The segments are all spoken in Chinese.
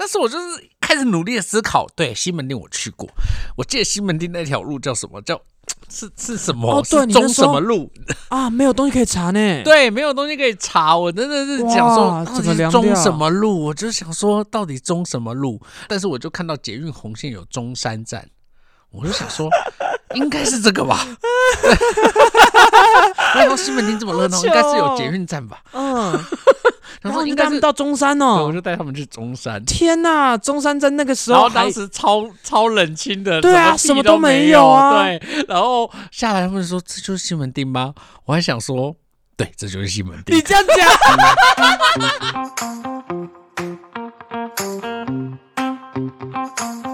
但是我就是开始努力的思考，对西门町我去过，我记得西门町那条路叫什么？叫是是什么？哦对中什么路？啊，没有东西可以查呢。，对，没有东西可以查，我真的是想说哇到整个凉掉底是中什么路？我就想说到底中什么路？但是我就看到捷运红线有中山站，我就想说应该是这个吧。然后西门町这么热闹，应该是有捷运站吧？嗯，然后应该是到中山哦，我哦。就带他们去中山。天呐，中山在那个时候然后当时超超冷清的，对啊什什么都没有啊对，然后下来他们说这就是西门町吗？我还想说，对，这就是西门町你。这样讲，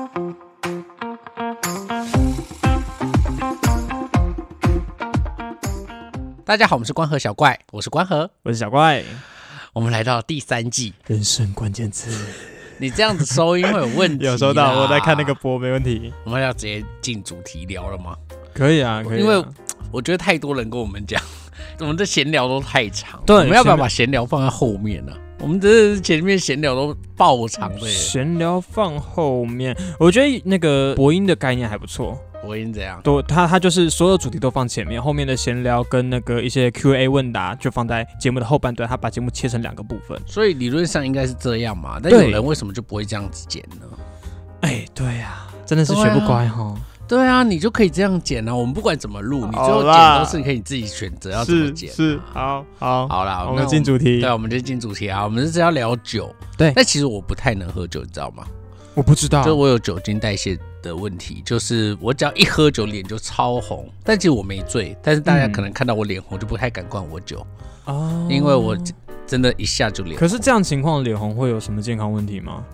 大家好，我们是关河小怪，我是关河，我是小怪。我们来到第三季。人生关键词你这样子收音会有问题。有收到，我在看那个。播，没问题。我们要直接进主题聊了吗？可以啊，可以啊。因为我觉得太多人跟我们讲，我们的闲聊都太长。对我们要不要把闲聊放在后面呢、我们这是前面闲聊都爆长的耶。闲聊放后面，我觉得那个播音的概念还不错。我已经这样。都，他他就是所有主题都放前面，后面的闲聊跟那个一些 Q&A 问答就放在节目的后半段。他把节目切成两个部分。所以理论上应该是这样嘛，但有人为什么就不会这样子剪呢？哎，对呀、真的是学不乖哈。对啊，你就可以这样剪啊。我们不管怎么录，你最后剪都是可以自己选择要怎么剪、啊。是，好好，好啦，我那们进主题对，。我们就进主题啊。我们这是要聊酒。对但其实我不太能喝酒，你知道吗？我不知道，就我有酒精代谢的问题，就是我只要一喝酒脸就超红，但其实我没醉，但是大家嗯可能看到我脸红就不太敢灌我酒，哦因为我真的一下就脸红。可是这样情况脸红会有什么健康问题吗？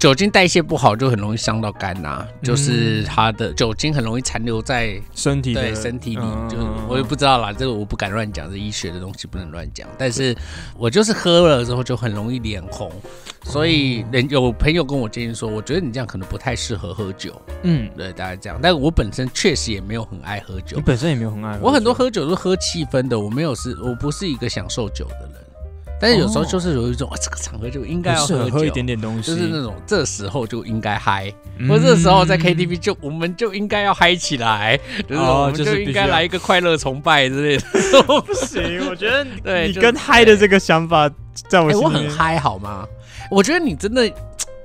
酒精代谢不好就很容易伤到肝呐、嗯就是它的酒精很容易残留在身体的对身体里，嗯就我也不知道啦，这个我不敢乱讲，这医学的东西不能乱讲。但是我就是喝了之后就很容易脸红，所以人有朋友跟我建议说，我觉得你这样可能不太适合喝酒，嗯，对，大概这样。但我本身确实也没有很爱喝酒你，本身也没有很爱喝酒，我很多喝酒都喝气氛的，我没有是，我不是一个享受酒的人。但是有时候就是有一种，啊，这个场合就应该要喝，喝一点点东西，就是那种这时候就应该嗨，嗯或者这时候在 KTV 就我们就应该要嗨起来，就是哦我们就应该来一个快乐崇拜之类的。不行，我觉得 对你跟嗨的这个想法在我我很嗨好吗？我觉得你真的，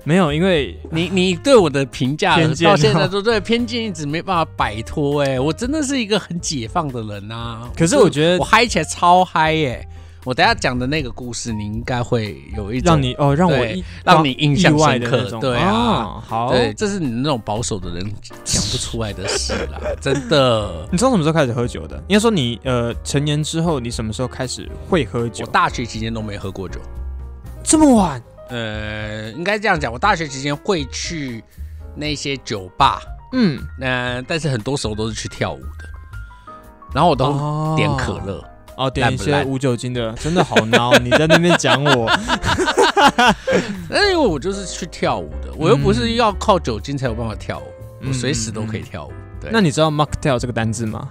没有，因为你你对我的评价到现在哦都对偏见一直没办法摆脱。哎，我真的是一个很解放的人啊。可是我觉得我嗨起来超嗨耶！我等下讲的那个故事，你应该会有一种让你哦让我让你印象深刻对啊哦好，对，这是你那种保守的人讲不出来的事啦，真的。你从什么时候开始喝酒的？应该说你呃成年之后，你什么时候开始会喝酒我？大学期间都没喝过酒，这么晚？呃，应该这样讲，我大学期间会去那些酒吧，嗯，那、但是很多时候都是去跳舞的，然后我都哦点可乐，哦，点一些无酒精的，真的好孬。你在那边讲我，但是因为我就是去跳舞的，我又不是要靠酒精才有办法跳舞，嗯我随时都可以跳舞。对，那你知道 mocktail 这个单字吗？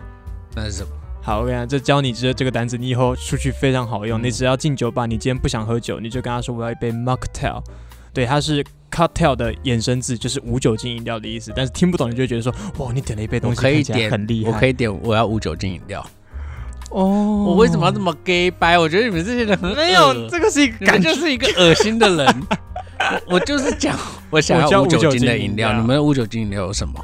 那是什么？好，我跟你讲，这教你这这个单词，你以后出去非常好用。嗯你只要进酒吧，你今天不想喝酒，你就跟他说我要一杯 mocktail，对，它是 cocktail 的衍生字，就是无酒精饮料的意思。但是听不懂，你就会觉得说，哇，你点了一杯东西可以点很厉害。我可以点，我要无酒精饮料。哦，我为什么要这么 gay 掰？我觉得你们这些人很没有？这个是一个感觉，就是一个恶心的人。我我就是讲，我想要无酒精的饮料。你们的无酒精饮料有什么？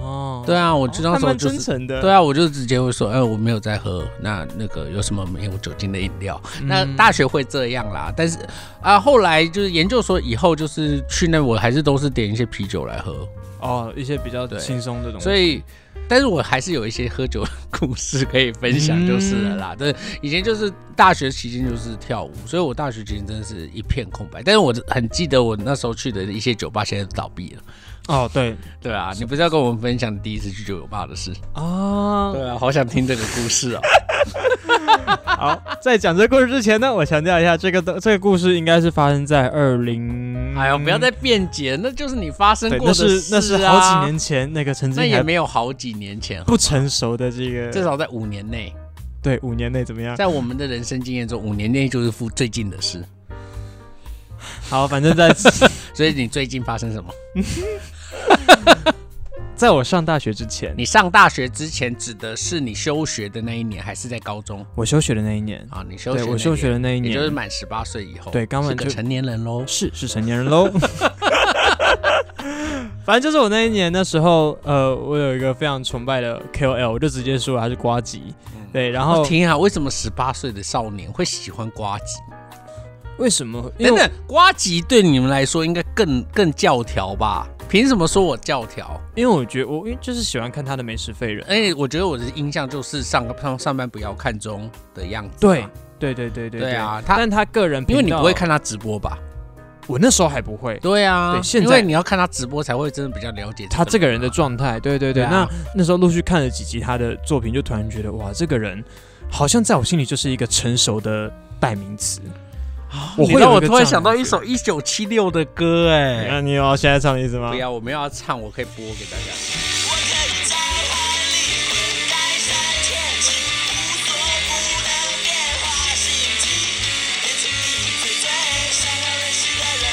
哦，对啊，我就那还蛮时候就。对啊，我就直接会说，哎，我没有在喝。那那个有什么没有酒精的饮料？嗯那大学会这样啦，但是啊，后来就是研究所以后，就是去那我还是都是点一些啤酒来喝。哦，一些比较对轻松的东西。所以，但是我还是有一些喝酒的故事可以分享，就是了啦。对，以前就是大学期间就是跳舞，所以我大学期间真的是一片空白。但是我很记得我那时候去的一些酒吧，现在都倒闭了。哦，对对啊，你不是要跟我们分享你第一次去酒吧的事？啊，对啊，好想听这个故事哦。好，在讲这个故事之前呢，我强调一下，这个的这个故事应该是发生在二零，哎呦，不要再辩解，那就是你发生对，过的事啊。是那是好几，年前那个曾经那也没有好几年前，不成熟的这个，至少在五年内，对五年内怎么样？在我们的人生经验中，五年内就是附最近的事。好，反正在 所以你最近发生什么？在我上大学之前，你上大学之前指的是你休学的那一年，还是在高中我休学的那一年，啊？你休学我休学的那一也年，就是满十八岁以后，对刚满就是个成年人喽。是是成年人喽。反正就是我那一年，的时候，呃，我有一个非常崇拜的 KOL，我就直接说他是瓜吉。对，然后我天啊，为什么十八岁的少年会喜欢瓜吉？为什么？因为等等，瓜吉对你们来说应该更更教条吧？凭什么说我教条？因为我觉得我因为就是喜欢看他的美食废人。哎、我觉得我的印象就是上上上班不要看中的样子。对，对对对对对啊，他但他个人，因为你不会看他直播吧？我那时候还不会。对啊，对现在因为你要看他直播才会真的比较了解他这个人的啊状态，对对对。对啊那那时候陆续看了几集他的作品，就突然觉得哇，这个人好像在我心里就是一个成熟的代名词。我让我突然想到一首一九七六的歌，哎，那你有要现在唱的意思吗不要，我没有要唱，我可以播给大家。我可以在海里困待三天起，无所不能变化心情，变成你最最想要认识的人。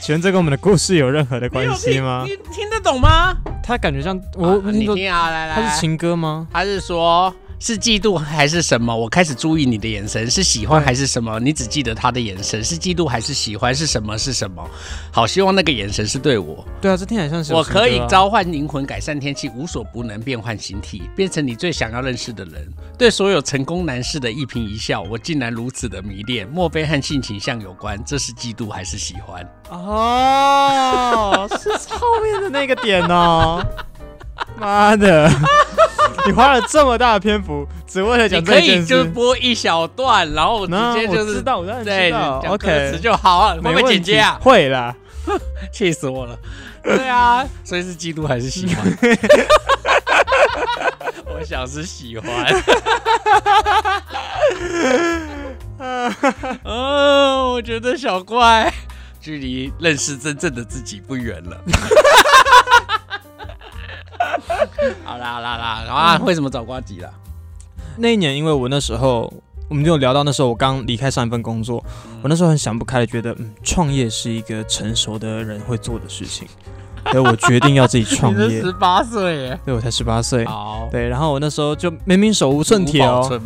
请问这跟我们的故事有任何的关系吗你？听得懂吗？他感觉像我你听啊，来来，他是情歌吗？他是说，是嫉妒还是什么？我开始注意你的眼神，是喜欢还是什么？你只记得他的眼神，是嫉妒还是喜欢？是什么？是什么？好希望那个眼神是对我，对啊，这听起来像是有我可以召唤灵魂，改善天气，无所不能，变换形体，变成你最想要认识的人。对所有成功男士的一颦一笑，我竟然如此的迷恋。莫非和性倾向有关？这是嫉妒还是喜欢？哦，是后面的那个点哦。妈的，你花了这么大的篇幅，只为了你讲可以就这件事。播一小段，然后我直接就是我知道，我当然对 OK，词就好了，会不会剪接啊？会啦。气死我了！对啊，所以是嫉妒还是喜欢？我想是喜欢。哦，我觉得小怪距离认识真正的自己不远了。好啦好啦好啦，然后啊为什么找瓜吉啦？那一年，因为我那时候，我们就有聊到那时候我刚离开上一份工作，嗯我那时候很想不开的，觉得嗯，创业是一个成熟的人会做的事情，所以我决定要自己创业。十八岁耶。对，我才十八岁。好，对，然后我那时候就明明手无寸铁哦？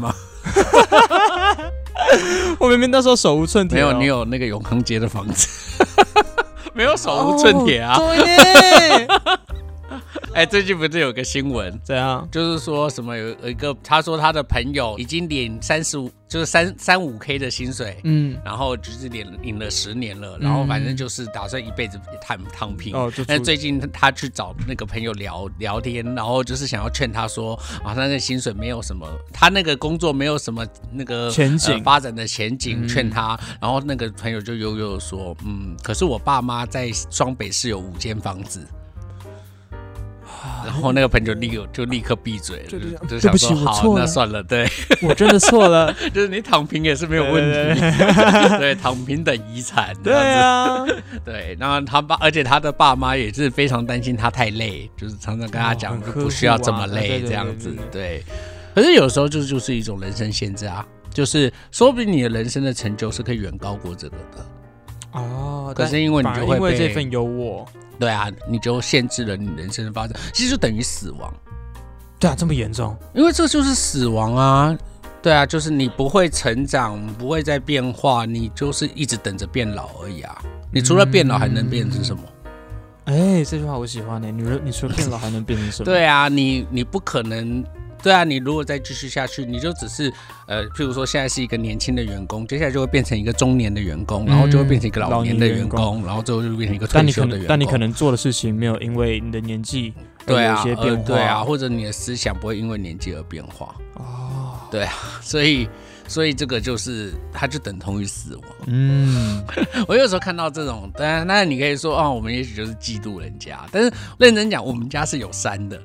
我明明那时候手无寸铁、哦，没有，你有那个永康街的房子，没有手无寸铁啊。哦对耶，哎、最近不是有个新闻，怎样？就是说什么有有一个，他说他的朋友已经领三十五，就是三三五 K 的薪水。嗯，然后就是领领了十年了，然后反正就是打算一辈子躺躺平。哦，就出但最近他去找那个朋友聊聊天，然后就是想要劝他说啊，他那个薪水没有什么，他那个工作没有什么那个前景呃发展的前景，嗯劝他。然后那个朋友就悠悠地说，嗯，可是我爸妈在双北市有五间房子。然后那个朋友立刻就立刻闭嘴了，就就就对不起想说好，我错了。那算了，对，我真的错了，就是你躺平也是没有问题，对 对，躺平等遗产，对啊，对，然后他爸，而且他的爸妈也是非常担心他太累，就是常常跟他讲，不需要这么累这样子对。对，可是有时候就是就是一种人生限制啊，就是说不定你的人生的成就是可以远高过这个的，哦，可是因为你就会被因为这份有我，对啊，你就限制了你人生的发展，其实就等于死亡，对啊，这么严重，因为这就是死亡啊。对啊，就是你不会成长，不会再变化，你就是一直等着变老而已啊。你除了变老还能变成什么？哎，这句话我喜欢呢。女人，你除了变老还能变成什么？对啊，你你不可能，对啊，你如果再继续下去，你就只是呃，譬如说现在是一个年轻的员工，接下来就会变成一个中年的员工，然后就会变成一个老年的员工，然后最后就变成一个退休的员工。但你可能做的事情没有因为你的年纪对啊，些变化，呃对啊，或者你的思想不会因为年纪而变化，哦，对啊所以所以这个就是它就等同于死亡。嗯，我有时候看到这种，当然，那你可以说哦、我们也许就是嫉妒人家，但是认真讲，我们家是有山的。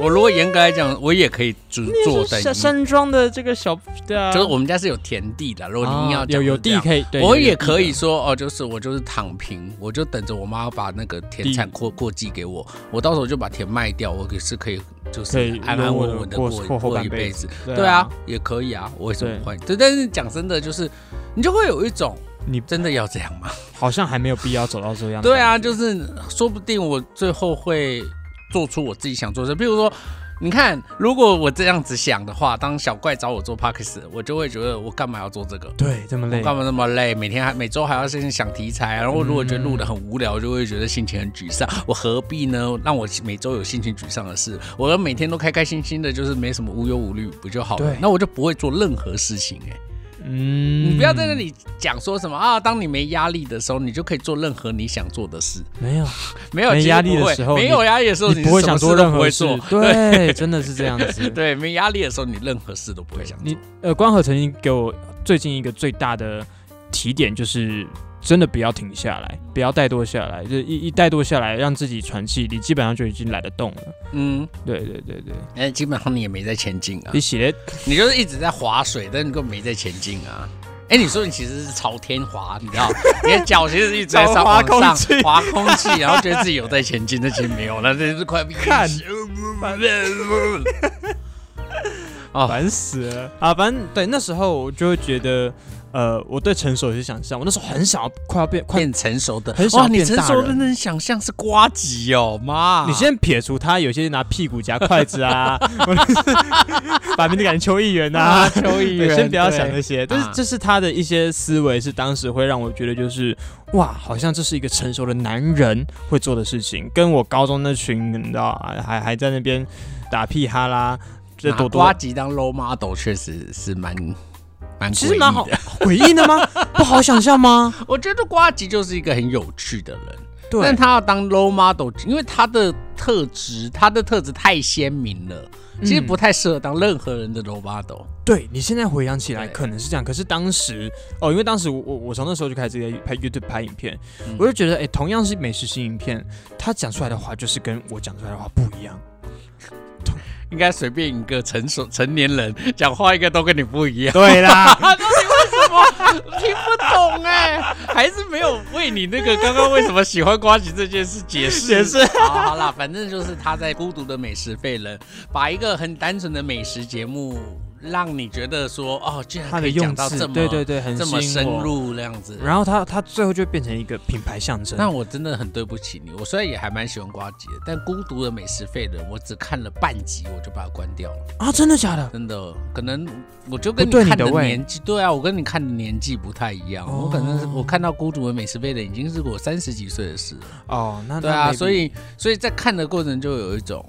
我如果严格来讲，我也可以只做等山于，山庄的这个小，对啊，就是我们家是有田地的。如果你硬要啊讲有地可以，对，我也可以说哦，就是我就是躺平，我就等着我妈把那个田产过过继给我，我到时候就把田卖掉，我也是可以就是安安稳稳的过过一辈子。对对啊，也可以啊，我为什么对会？对，但是讲真的，就是你就会有一种你真的要这样吗？好像还没有必要走到这样对啊，就是说不定我最后会做出我自己想做的事，比如说。你看，如果我这样子想的话，当小怪找我做 p a r k e s 我就会觉得我干嘛要做这个？对这么累，我干嘛那么累？每天还每周还要先想题材，然后如果觉得录的很无聊，就会觉得心情很沮丧。我何必呢？让我每周有心情沮丧的事，我要每天都开开心心的，就是没什么无忧无虑，不就好了？那我就不会做任何事情哎、嗯，你不要在那里讲说什么啊，当你没压力的时候，你就可以做任何你想做的事。没有，没有没压力的时候没有压力的时候，你不会想做任何事。对，真的是这样子。对，没压力的时候，你任何事都不会想做你。呃，光和曾经给我最近一个最大的提点，就是真的不要停下来，不要怠惰下来，就一一怠惰下来，让自己喘气，你基本上就已经懒得动了。嗯，对对对对，哎，基本上你也没在前进啊。你，写的你就是一直在划水，但你根本没在前进啊。哎，你说你其实是朝天滑，你知道，你的脚其实一直在滑往上空气。滑空气，然后觉得自己有在前进，但其实没有，那真是快憋看。烦死了。啊！反正对那时候我就会觉得，呃，我对成熟有些想象，我那时候很想要快要变快。变成熟的，很想哇！你成变大人熟的能想象是瓜吉哦，妈！你先撇除他有些拿屁股夹筷子啊，把名字改成邱议员呐、啊，邱议员，对先不要想那些，但是啊这是他的一些思维，是当时会让我觉得就是哇，好像这是一个成熟的男人会做的事情，跟我高中那群你知道还还在那边打屁哈啦，这拿多多瓜吉当 role model 确实是蛮蛮其实蛮好诡异的。吗？不好想象吗？我觉得瓜吉就是一个很有趣的人，对但，他要当 role model，因为他的特质，他的特质太鲜明了，其实嗯不太适合当任何人的 role model。对你现在回想起来可能是这样，可是当时哦，因为当时我我我从那时候就开始在拍 YouTube 拍影片，嗯我就觉得哎，同样是美食新影片，他讲出来的话就是跟我讲出来的话不一样。应该随便一个成熟成年人讲话，应该都跟你不一样。对啦，为什么？听不懂哎、还是没有为你那个刚刚为什么喜欢瓜吉这件事解释。解释。好好啦，反正就是他在《孤独的美食废人》把一个很单纯的美食节目，让你觉得说哦，竟然他的可以讲用字，到这么对对对，很这么深。入这样子。然后他他最后就变成一个品牌象征。那我真的很对不起你，我虽然也还蛮喜欢瓜吉的，但《孤独的美食废人》我只看了半集，我就把它关掉了。啊，真的假的？真的，可能我就跟你看的年纪，对啊，我跟你看的年纪不太一样。我可能我看到《孤独的美食废人》已经是我三十几岁的事了。哦，那对啊，那所以所以在看的过程就有一种，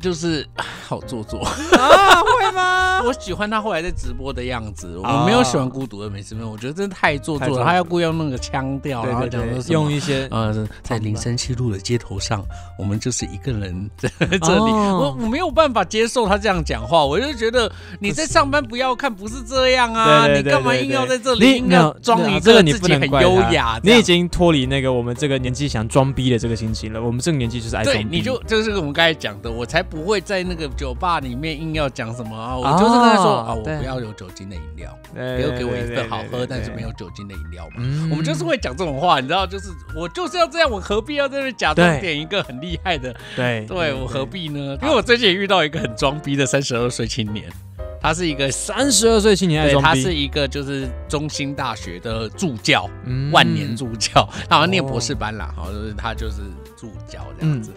就是啊好做作。啊，会吗？我喜欢他后来在直播的样子，哦我没有喜欢《孤独的美食们》，我觉得真的太做作了。他要故意用那个腔调，然后对对对，讲说用一些呃，在林森西路的街头上，我们就是一个人在这里。哦我我没有办法接受他这样讲话，我就觉得你在上班不要看，不是这样啊！你干嘛硬要在这你里硬要没有装一这个你自己很优雅？你已经脱离那个我们这个年纪想装逼的这个心情了。我们这个年纪就是爱装对，逼。你就就是我们刚才讲的，我才不会在那个酒吧里面硬要讲什么啊！我就是跟他说哦啊，我不要有酒精的饮料，对不要给我一对份好喝但是没有酒精的饮料嘛。嗯。我们就是会讲这种话，你知道，就是我就是要这样，我何必要在那假装对点一个很厉害的对对我何必呢？因为我最近也遇到一个很装逼的三十二岁青年，他是一个三十二岁青年爱对，他是一个就是中兴大学的助教，嗯。万年助教，他好像念博士班啦，好，就是他就是助教这样子。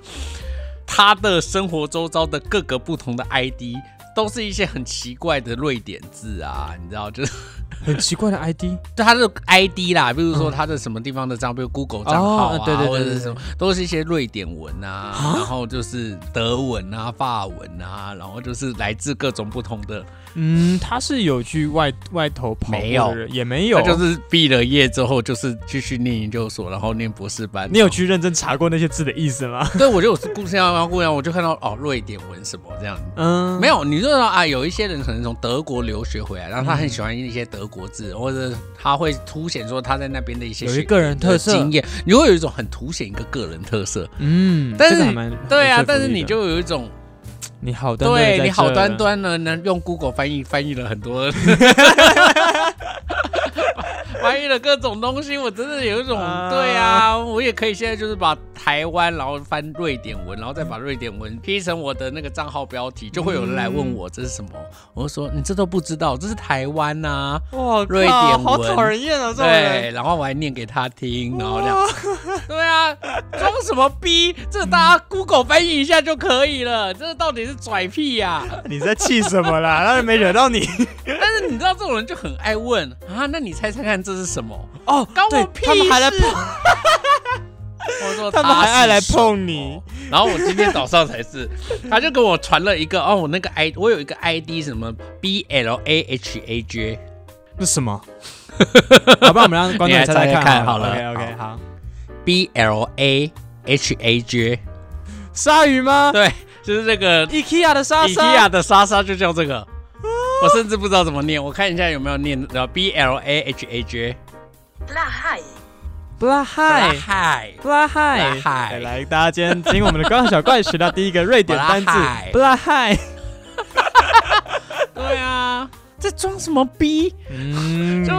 他的生活周遭的各个不同的 ID 都是一些很奇怪的瑞典字啊，你知道，就是 很奇怪的 ID。就他的 ID 啦，比如说嗯他的什么地方的账，比如 Google 账号啊，哦对对对对或者是什么，都是一些瑞典文啊，啊然后就是德文啊、法文啊，然后就是来自各种不同的。嗯，他是有去外外头跑没有过的人，也没有。他就是毕了业之后，就是继续念研究所，然后念博士班。你有去认真查过那些字的意思吗？对，我就我是故事要故事，我就看到哦，瑞典文什么这样。嗯，没有，你就说啊，有一些人可能从德国留学回来，然后他很喜欢一些德国字，或者他会凸显说他在那边的一些有一个人特色经验，你会有一种很凸显一个个人特色。嗯，但是对啊，但是你就有一种你好端端对你好端端的能，用 Google 翻译翻译了很多，翻译了各种东西，我真的有一种、啊。对啊，我也可以现在就是把台湾，然后翻瑞典文，然后再把瑞典文 P 成我的那个账号标题，就会有人来问我这是什么，我就说你这都不知道，这是台湾呐、哇，瑞典文。好讨人厌啊！这种。对，然后我还念给他听，然后这样，对啊，装什么逼？这大家 Google 翻译一下就可以了，这到底是拽屁呀、你在气什么啦？当然没惹到你。但是你知道这种人就很爱问啊，那你猜猜看这是什么？哦，对关我屁他们还来事。碰，我说他们还爱来碰你。然后我今天早上才是，他就给我传了一个哦，我那个 i 我有一个 ID 什么 B L A H A J，那什么？好吧，我们让观众猜猜看好了。OK OK，好，B L A H A J，鲨鱼吗？对，就是这个？IKEA 的莎莎。IKEA 的莎莎就叫这个，我甚至不知道怎么念，我看一下有没有念的 B L A H A J，拉嗨，布拉嗨。嗨，布拉嗨，布拉嗨来来，大家今天听我们的光小怪学到第一个瑞典单字布拉嗨布拉嗨。对啊，这装什么逼？嗯，就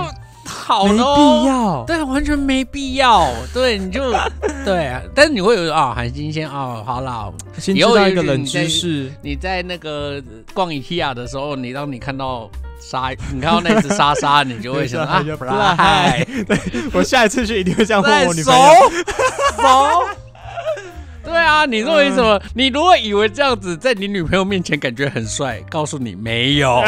好没必要。对，完全没必要。对，你就 对啊，但是你会有啊，很新鲜哦。好啦，先知道一个冷知识，你在那个逛 IKEA 的时候，你当你看到沙，你看到那只莎莎，你就会想 啊，就布拉嗨，我下一次去一定会这样问我女朋友。熟。对啊，你认为什么？你如果以为这样子在你女朋友面前感觉很帅，告诉你没有，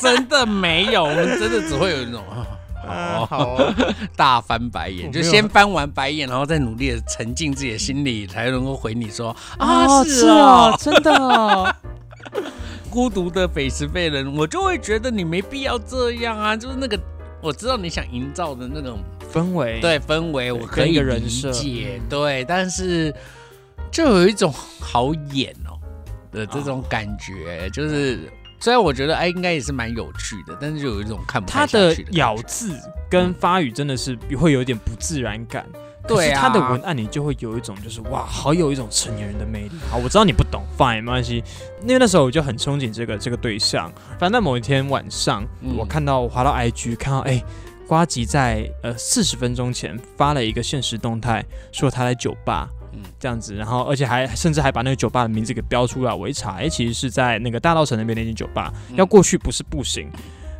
真的没有，我们真的只会有一种啊。啊，哦，好哦，大翻白眼，就先翻完白眼，然后再努力的沉浸自己的心里，才能够回你说哦啊，是是哦。哦，，真的哦。孤独的匪石废人，我就会觉得你没必要这样啊，就是那个我知道你想营造的那种氛围，对氛围，我可以理解嗯，对，但是就有一种好演哦的这种感觉，就是虽然我觉得哎应该也是蛮有趣的，但是就有一种看不太他的下去的咬感觉字跟发语真的是会有点不自然感。对他的文案你就会有一种就是哇，好有一种成年人的魅力。好，我知道你不懂，fine，没关系。因为那时候我就很憧憬这个这个对象。反正在某一天晚上，嗯我看到我滑到 IG，看到哎，瓜吉在呃四十分钟前发了一个现实动态，说他在酒吧。嗯这样子，然后而且还甚至还把那个酒吧的名字给标出来，我一查，哎，其实是在那个大道城那边那间酒吧，嗯要过去不是不行，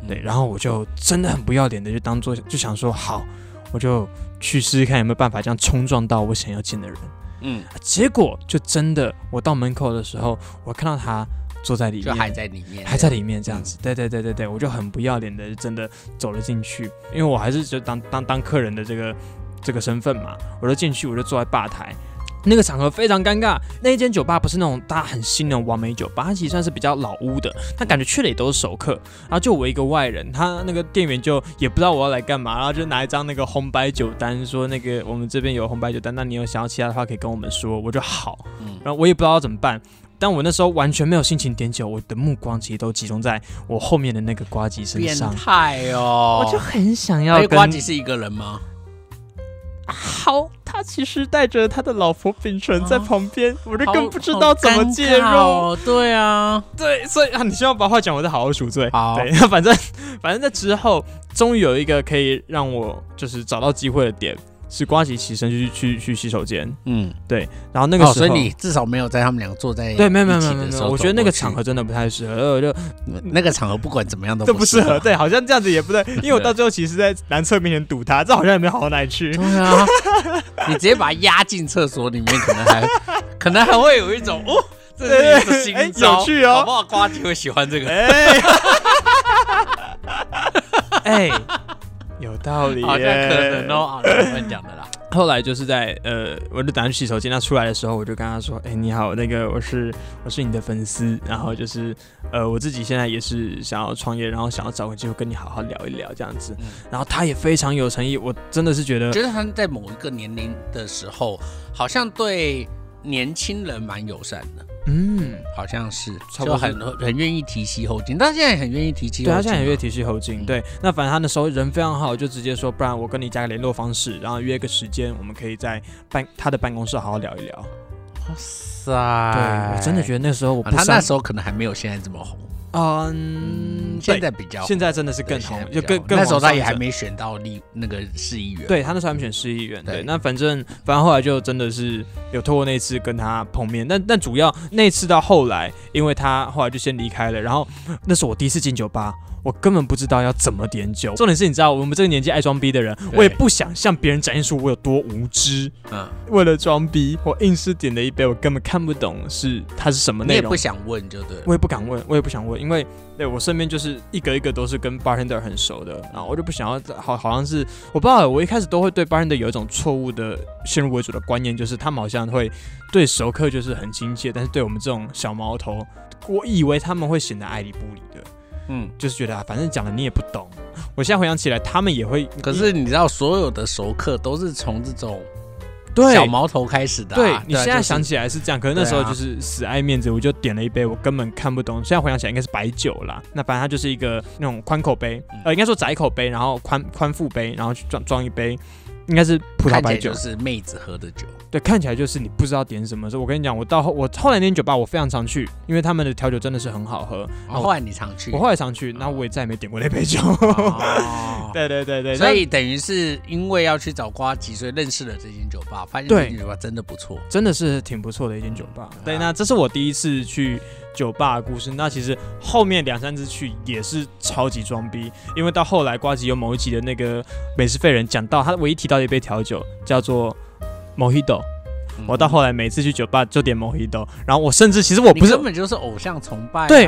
嗯对，然后我就真的很不要脸的，就当做就想说好，我就去试试看有没有办法这样冲撞到我想要见的人。嗯，结果就真的，我到门口的时候，我看到他坐在里面，就还在里面，还在里面这样子。对对对对对，我就很不要脸的，真的走了进去，因为我还是就当当当客人的这个这个身份嘛，我就进去，我就坐在吧台。那个场合非常尴尬，那一间酒吧不是那种大家很新的完美酒吧，它其实算是比较老屋的，他感觉去了也都是熟客。然后就我一个外人，他那个店员就也不知道我要来干嘛，然后就拿一张那个红白酒单，说那个我们这边有红白酒单，那你有想要其他的话可以跟我们说，我就好。嗯然后我也不知道要怎么办，但我那时候完全没有心情点酒，我的目光其实都集中在我后面的那个瓜吉身上变，态哦，我就很想要跟瓜吉是一个人吗？好，他其实带着他的老婆秉承在旁边，我就更不知道怎么介入。对啊，对，所以啊，你先要把话讲，我再好好赎罪。好对，那 反正反正在之后，终于有一个可以让我就是找到机会的点，是瓜吉起身去去去洗手间。嗯，对，然后那个哦，时候，所以你至少没有在他们两个坐在对，没有没有没有没有我觉得那个场合真的不太适合，就那个场合不管怎么样都这不适合，对，好像这样子也不对，因为我到最后其实在男厕面前堵他，这好像也没好到哪里去。对啊，你直接把他压进厕所里面，可能还 可能还会有一种哦，这是你的新哎招，有趣哦。搞不好瓜吉会喜欢这个。哎，哎，有道理耶，好像可能哦，啊，乱讲的啦。后来就是在呃，我就打算去洗手间，他出来的时候，我就跟他说：“哎、你好，那个我是我是你的粉丝，然后就是呃，我自己现在也是想要创业，然后想要找个机会跟你好好聊一聊这样子。嗯然后他也非常有诚意，我真的是觉得觉得他在某一个年龄的时候，好像对年轻人蛮友善的，嗯，好像是，差不多就很很愿意提携后进。他现在也很愿意提携后进啊，对他现在很愿意提携后进。嗯对，那反正他那时候人非常好，就直接说，不然我跟你加个联络方式，然后约个时间，我们可以在办他的办公室好好聊一聊。哇塞，对我真的觉得那时候我不啊他那时候可能还没有现在这么红，嗯，现在比较现在真的是更红现在，比较就更更那时候他也还没选到立那个市议员，对他那时候还没选市议员，对，对那反正反正后来就真的是有透过那次跟他碰面，但但主要那次到后来，因为他后来就先离开了，然后那是我第一次进酒吧，我根本不知道要怎么点酒。重点是，你知道我们这个年纪爱装逼的人，我也不想向别人展现出我有多无知。嗯，为了装逼，我硬是点了一杯，我根本看不懂是它是什么内容你也不。想问就对，我也不敢问，我也不想问，因为对我身边就是一个一个都是跟 bartender 很熟的，然后我就不想要好好像是我不知道，我一开始都会对 bartender 有一种错误的先入为主的观念，就是他们好像会对熟客就是很亲切，但是对我们这种小毛头，我以为他们会显得爱理不理的，嗯。就是觉得啊，反正讲了你也不懂。我现在回想起来，他们也会，可是你知道，所有的熟客都是从这种对小毛头开始的、啊。对你现在想起来是这样，可是那时候就是死爱面子，我就点了一杯我根本看不懂。现在回想起来应该是白酒啦，那反正它就是一个那种宽口杯，嗯呃，应该说窄口杯，然后宽宽腹杯，然后去装装一杯，应该是葡萄白酒就。是妹子喝的酒。对，看起来就是你不知道点什么。所以我跟你讲，我到后我后来那间酒吧我非常常去，因为他们的调酒真的是很好喝。然后后来你常去，我后来常去，那我也再也没点过那杯酒。哦 对对对对，所以等于是因为要去找瓜吉，所以认识了这间酒吧，发现这间酒吧真的不错。真的是挺不错的一间酒吧。对，啊那这是我第一次去酒吧的故事。那其实后面两三次去也是超级装逼，因为到后来瓜吉有某一集的那个美食废人讲到，他唯一提到的一杯调酒叫做 Mojito。我到后来每次去酒吧就点 Mojito，然后我甚至其实我我不是根本就是偶像崇拜、啊，对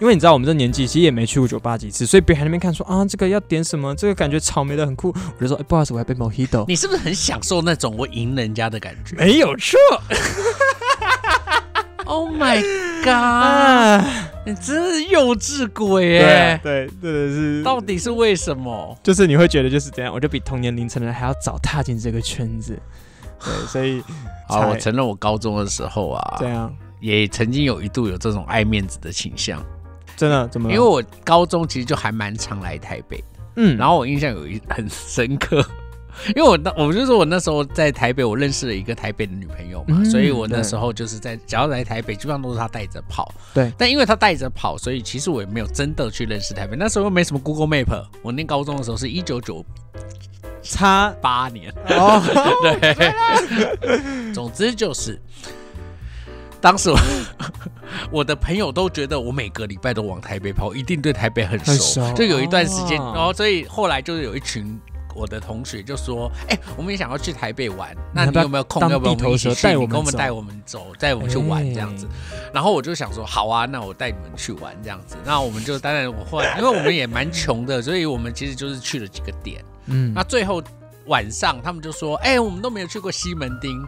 因为你知道我们这年纪其实也没去过酒吧几次，所以别人还那边看说啊这个要点什么，这个感觉草莓的很酷，我就说、哎不好意思，我要杯 Mojito。你是不是很享受那种我赢人家的感觉没有错？Oh my god！啊！你真是幼稚鬼对耶！对，真的是到底是为什么？就是你会觉得就是这样，我就比同年龄层的人还要早踏进这个圈子，对，所以 好，我承认我高中的时候啊这，样也曾经有一度有这种爱面子的倾向，真的怎么？因为我高中其实就还蛮常来台北，嗯，然后我印象有一很深刻。因为我那我就说我那时候在台北，我认识了一个台北的女朋友嘛，嗯所以我那时候就是在只要来台北，基本上都是她带着跑。对但因为她带着跑，所以其实我也没有真的去认识台北。那时候又没什么 Google Map，我念高中的时候是一九九差八年，哦，对，总之就是，当时我我的朋友都觉得我每个礼拜都往台北跑，一定对台北很熟，很熟就有一段时间，哦然后所以后来就是有一群。我的同学就说：“哎、我们也想要去台北玩，那你有没有空？要不要我们一起去？你跟我们带我们走，带我们去玩这样子。哎然后我就想说：“好啊，那我带你们去玩这样子。”那我们就当然我后来，因为我们也蛮穷的，所以我们其实就是去了几个点。嗯那，最后晚上他们就说：“哎、我们都没有去过西门町。”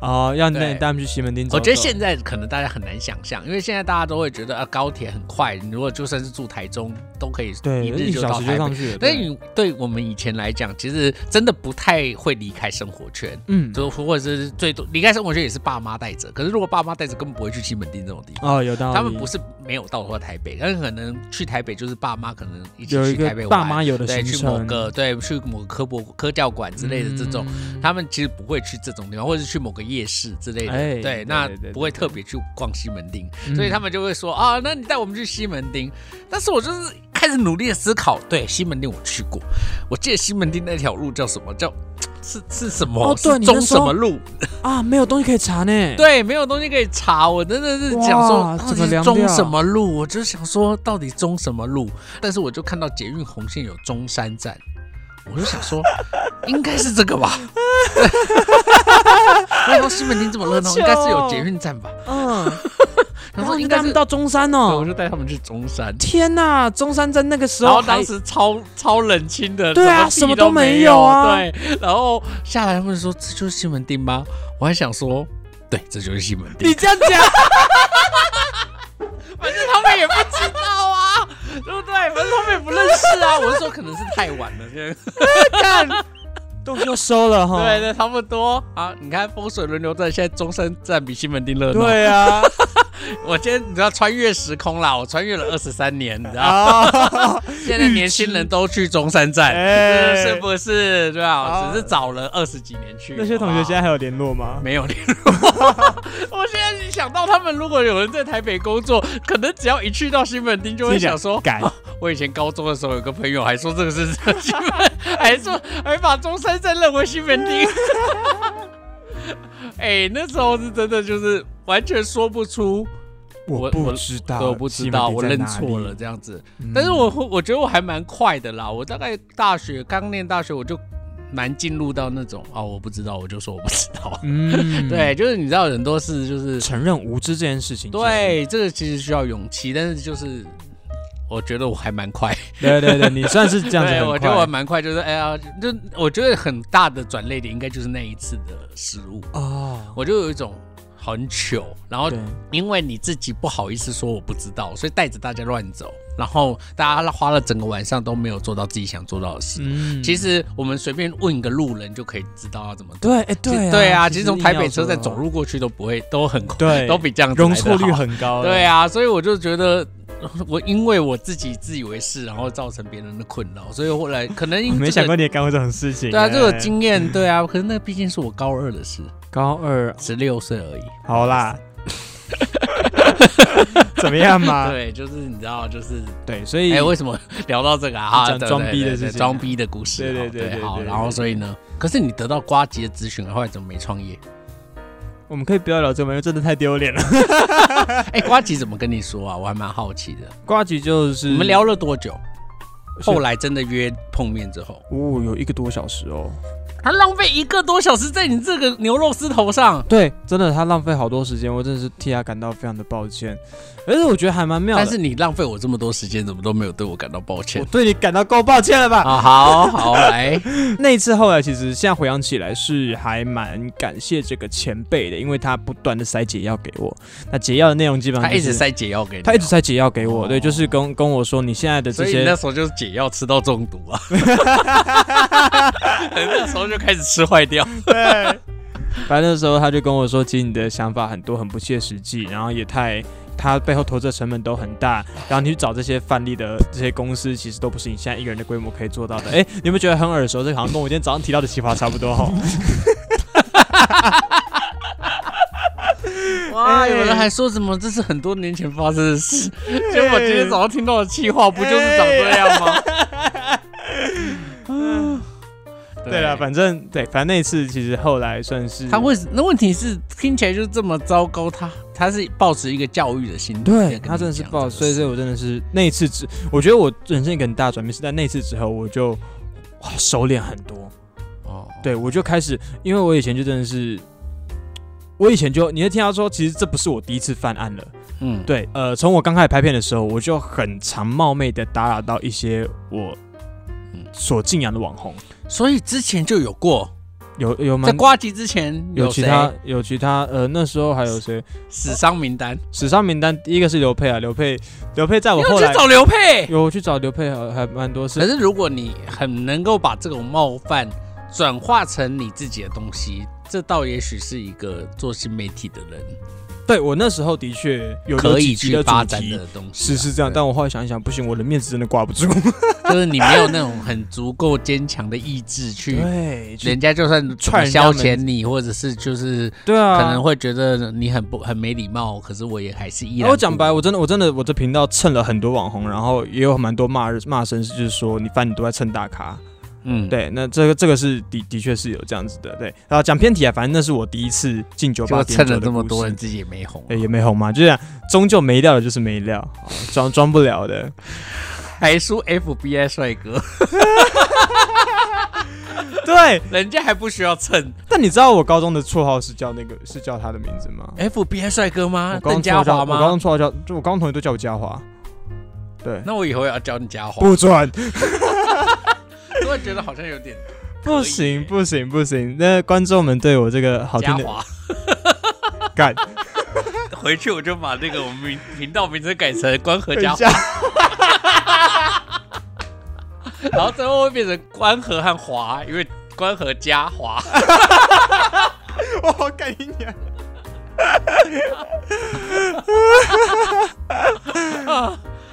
哦，要你带他们去西门町走走。我觉得现在可能大家很难想象，因为现在大家都会觉得啊，高铁很快，你如果就算是住台中，都可以对一日就就到台北。上去了，对但你对我们以前来讲，其实真的不太会离开生活圈，嗯，就或者是最多离开生活圈也是爸妈带着。可是如果爸妈带着，根本不会去西门町这种地方。哦，有道理。他们不是没有到过台北，但是可能去台北就是爸妈可能一起去台北玩，爸妈有的对，去某个对去某个科博科教馆之类的这种，嗯他们其实不会去这种地方，或者是去某个夜市之类的。哎对，那不会特别去逛西门町，嗯所以他们就会说啊，那你带我们去西门町。但是我就是开始努力的思考，对，西门町我去过，我记得西门町那条路叫什么？叫是是什么？哦中什么路？啊，没有东西可以查呢。对，没有东西可以查，我真的是想说，到整底是中个凉掉什么路？我就想说，到底中什么路？但是我就看到捷运红线有中山站，我就想说，应该是这个吧。然后西门町这么热闹，应该是有捷运站吧？嗯，然然后后应该是，你带他们到中山哦我哦。就带他们去中山。天呐，中山站那个时候然后当时超超冷清的，对啊什什么都没有啊对，然后下来他们说这就是西门町吗？我还想说，对，这就是西门町你。这样讲，反正他们也不知道啊，对 不对？反正他们也不认识啊。我是说可能是太晚了，这样 看东西都收了哈。对对，差不多。好，你看风水轮流转，现在中山站比西门町热闹。，对啊，我今天你知道穿越时空啦，我穿越了二十三年，你知道，啊，现在年轻人都去中山站，哎是不是？对吧？啊只是早了二十几年去。那些同学现在在还有联络吗？没有联络。我现在想到他们，如果有人在台北工作，可能只要一去到西门町，就会想说，改我以前高中的时候有个朋友还说这个是西门，还说还把中山站认为西门町。哎、那时候是真的就是完全说不出，我不知道，我不知道，我认错了这样子。嗯但是我我觉得我还蛮快的啦，我大概大学刚念大学我就蛮进入到那种啊、我不知道，我就说我不知道。嗯，对，就是你知道很多事就是承认无知这件事情，对，这个其实需要勇气，但是就是我觉得我还蛮快，对对对，你算是这样子 对，我觉得我快蛮快，就是哎呀，就我觉得很大的转捩点应该就是那一次的失误，哦，我就有一种很糗，然后，因为你自己不好意思说我不知道，所以带着大家乱走，然后大家花了整个晚上都没有做到自己想做到的事。嗯。其实我们随便问一个路人就可以知道要怎么做。对，哎其对对啊，其其实从台北车站走，路过去都不会，都很快，对，都比这样容得错率很高，对，啊，所以我就觉得，我因为我自己自以为是，然后造成别人的困扰，所以后来可能 没想过你也干过这种事情，对啊，这个哎经验，对啊，可是那毕竟是我高二的事，高二，十六岁而已。好啦，怎么样嘛？对，就是你知道，就是对，所以哎，为什么聊到这个啊？装逼的事情装逼的故事。对对对好，然后所以呢，可是你得到瓜吉的咨询，后来怎么没创业？我们可以不要聊这个，因为真的太丢脸了。哎，瓜吉怎么跟你说啊？我还蛮好奇的。瓜吉就是我们聊了多久？后来真的约碰面之后，哦，有一个多小时哦。他浪费一个多小时在你这个牛肉丝头上。对，真的他浪费好多时间，我真的是替他感到非常的抱歉。而且我觉得还蛮妙的，但是你浪费我这么多时间，怎么都没有对我感到抱歉我？对你感到够抱歉了吧？啊，好好来，那一次后来其实现在回想起来是还蛮感谢这个前辈的，因为他不断的塞解药给我。那解药的内容基本上、就是、他一直塞解药给他一直塞解药给我，对，哦就是跟跟我说你现在的这些那时候就是解药吃到中毒啊，那时候就开始吃坏掉。对，反正那时候他就跟我说，其实你的想法很多很不切实际，然后也太。他背后投资的成本都很大，然后你去找这些范例的这些公司，其实都不是你现在一个人的规模可以做到的。哎，你有没有觉得很耳熟？这好像跟我今天早上提到的企划差不多哈。哇，哎有人还说什么这是很多年前发生的事，结果我今天早上听到的气话不就是长这样吗？对了，反正对，反正那一次其实后来算是他为什那问题是听起来就这么糟糕，他他是抱持一个教育的心态对他真的是抱，所以所以我真的是那一次之，我觉得我人生一个很大的转变是在那次之后，我就哇收敛很多。哦，对我就开始，因为我以前就真的是，我以前就你会听他说，其实这不是我第一次犯案了。嗯，对，呃，从我刚开始拍片的时候，我就很常冒昧的打扰到一些我嗯所敬仰的网红，所以之前就有过，有有吗在瓜吉之前谁有其他有其他呃那时候还有谁？死伤名单，死伤名单，第一个是刘佩啊，刘佩刘佩在我后来去找刘佩。有我去找刘佩还还蛮多事可，是如果你很能够把这种冒犯转化成你自己的东西，这倒也许是一个做新媒体的人对我那时候的确有可以去发展的东西啊。是是这样，但我后来想一想，不行，我的面子真的挂不住。就是你没有那种很足够坚强的意志去，对，人家就算怎么踹消遣你，或者是就是对啊，可能会觉得你很不很没礼貌，可是我也还是依然。我讲白，我真的我真的我这频道蹭了很多网红，然后也有蛮多骂骂声，就是说你反正你都在蹭大咖。嗯，对，那这个这个是的的确是有这样子的。对，然后讲偏题啊，反正那是我第一次进酒吧就蹭了点酒的故事这么多人，自己也没红，对，也没红嘛，就这样，终究没料的就是没料，好装装不了的。还输 FBI 帅哥，对，人家还不需要蹭 但你知道我高中的绰号是叫那个是叫他的名字吗？FBI 帅哥吗我？高邓中叫家华吗我高中？绰号叫，就我高中同学都叫我嘉华。对，那我以后也要叫你家华，不准，都会觉得好像有点不行，不行，不行。那观众们对我这个好听的。干，回去我就把那个我们频频道名字改成关河嘉华，家，然后最后会变成关河和华，因为关河嘉华。我好干你娘！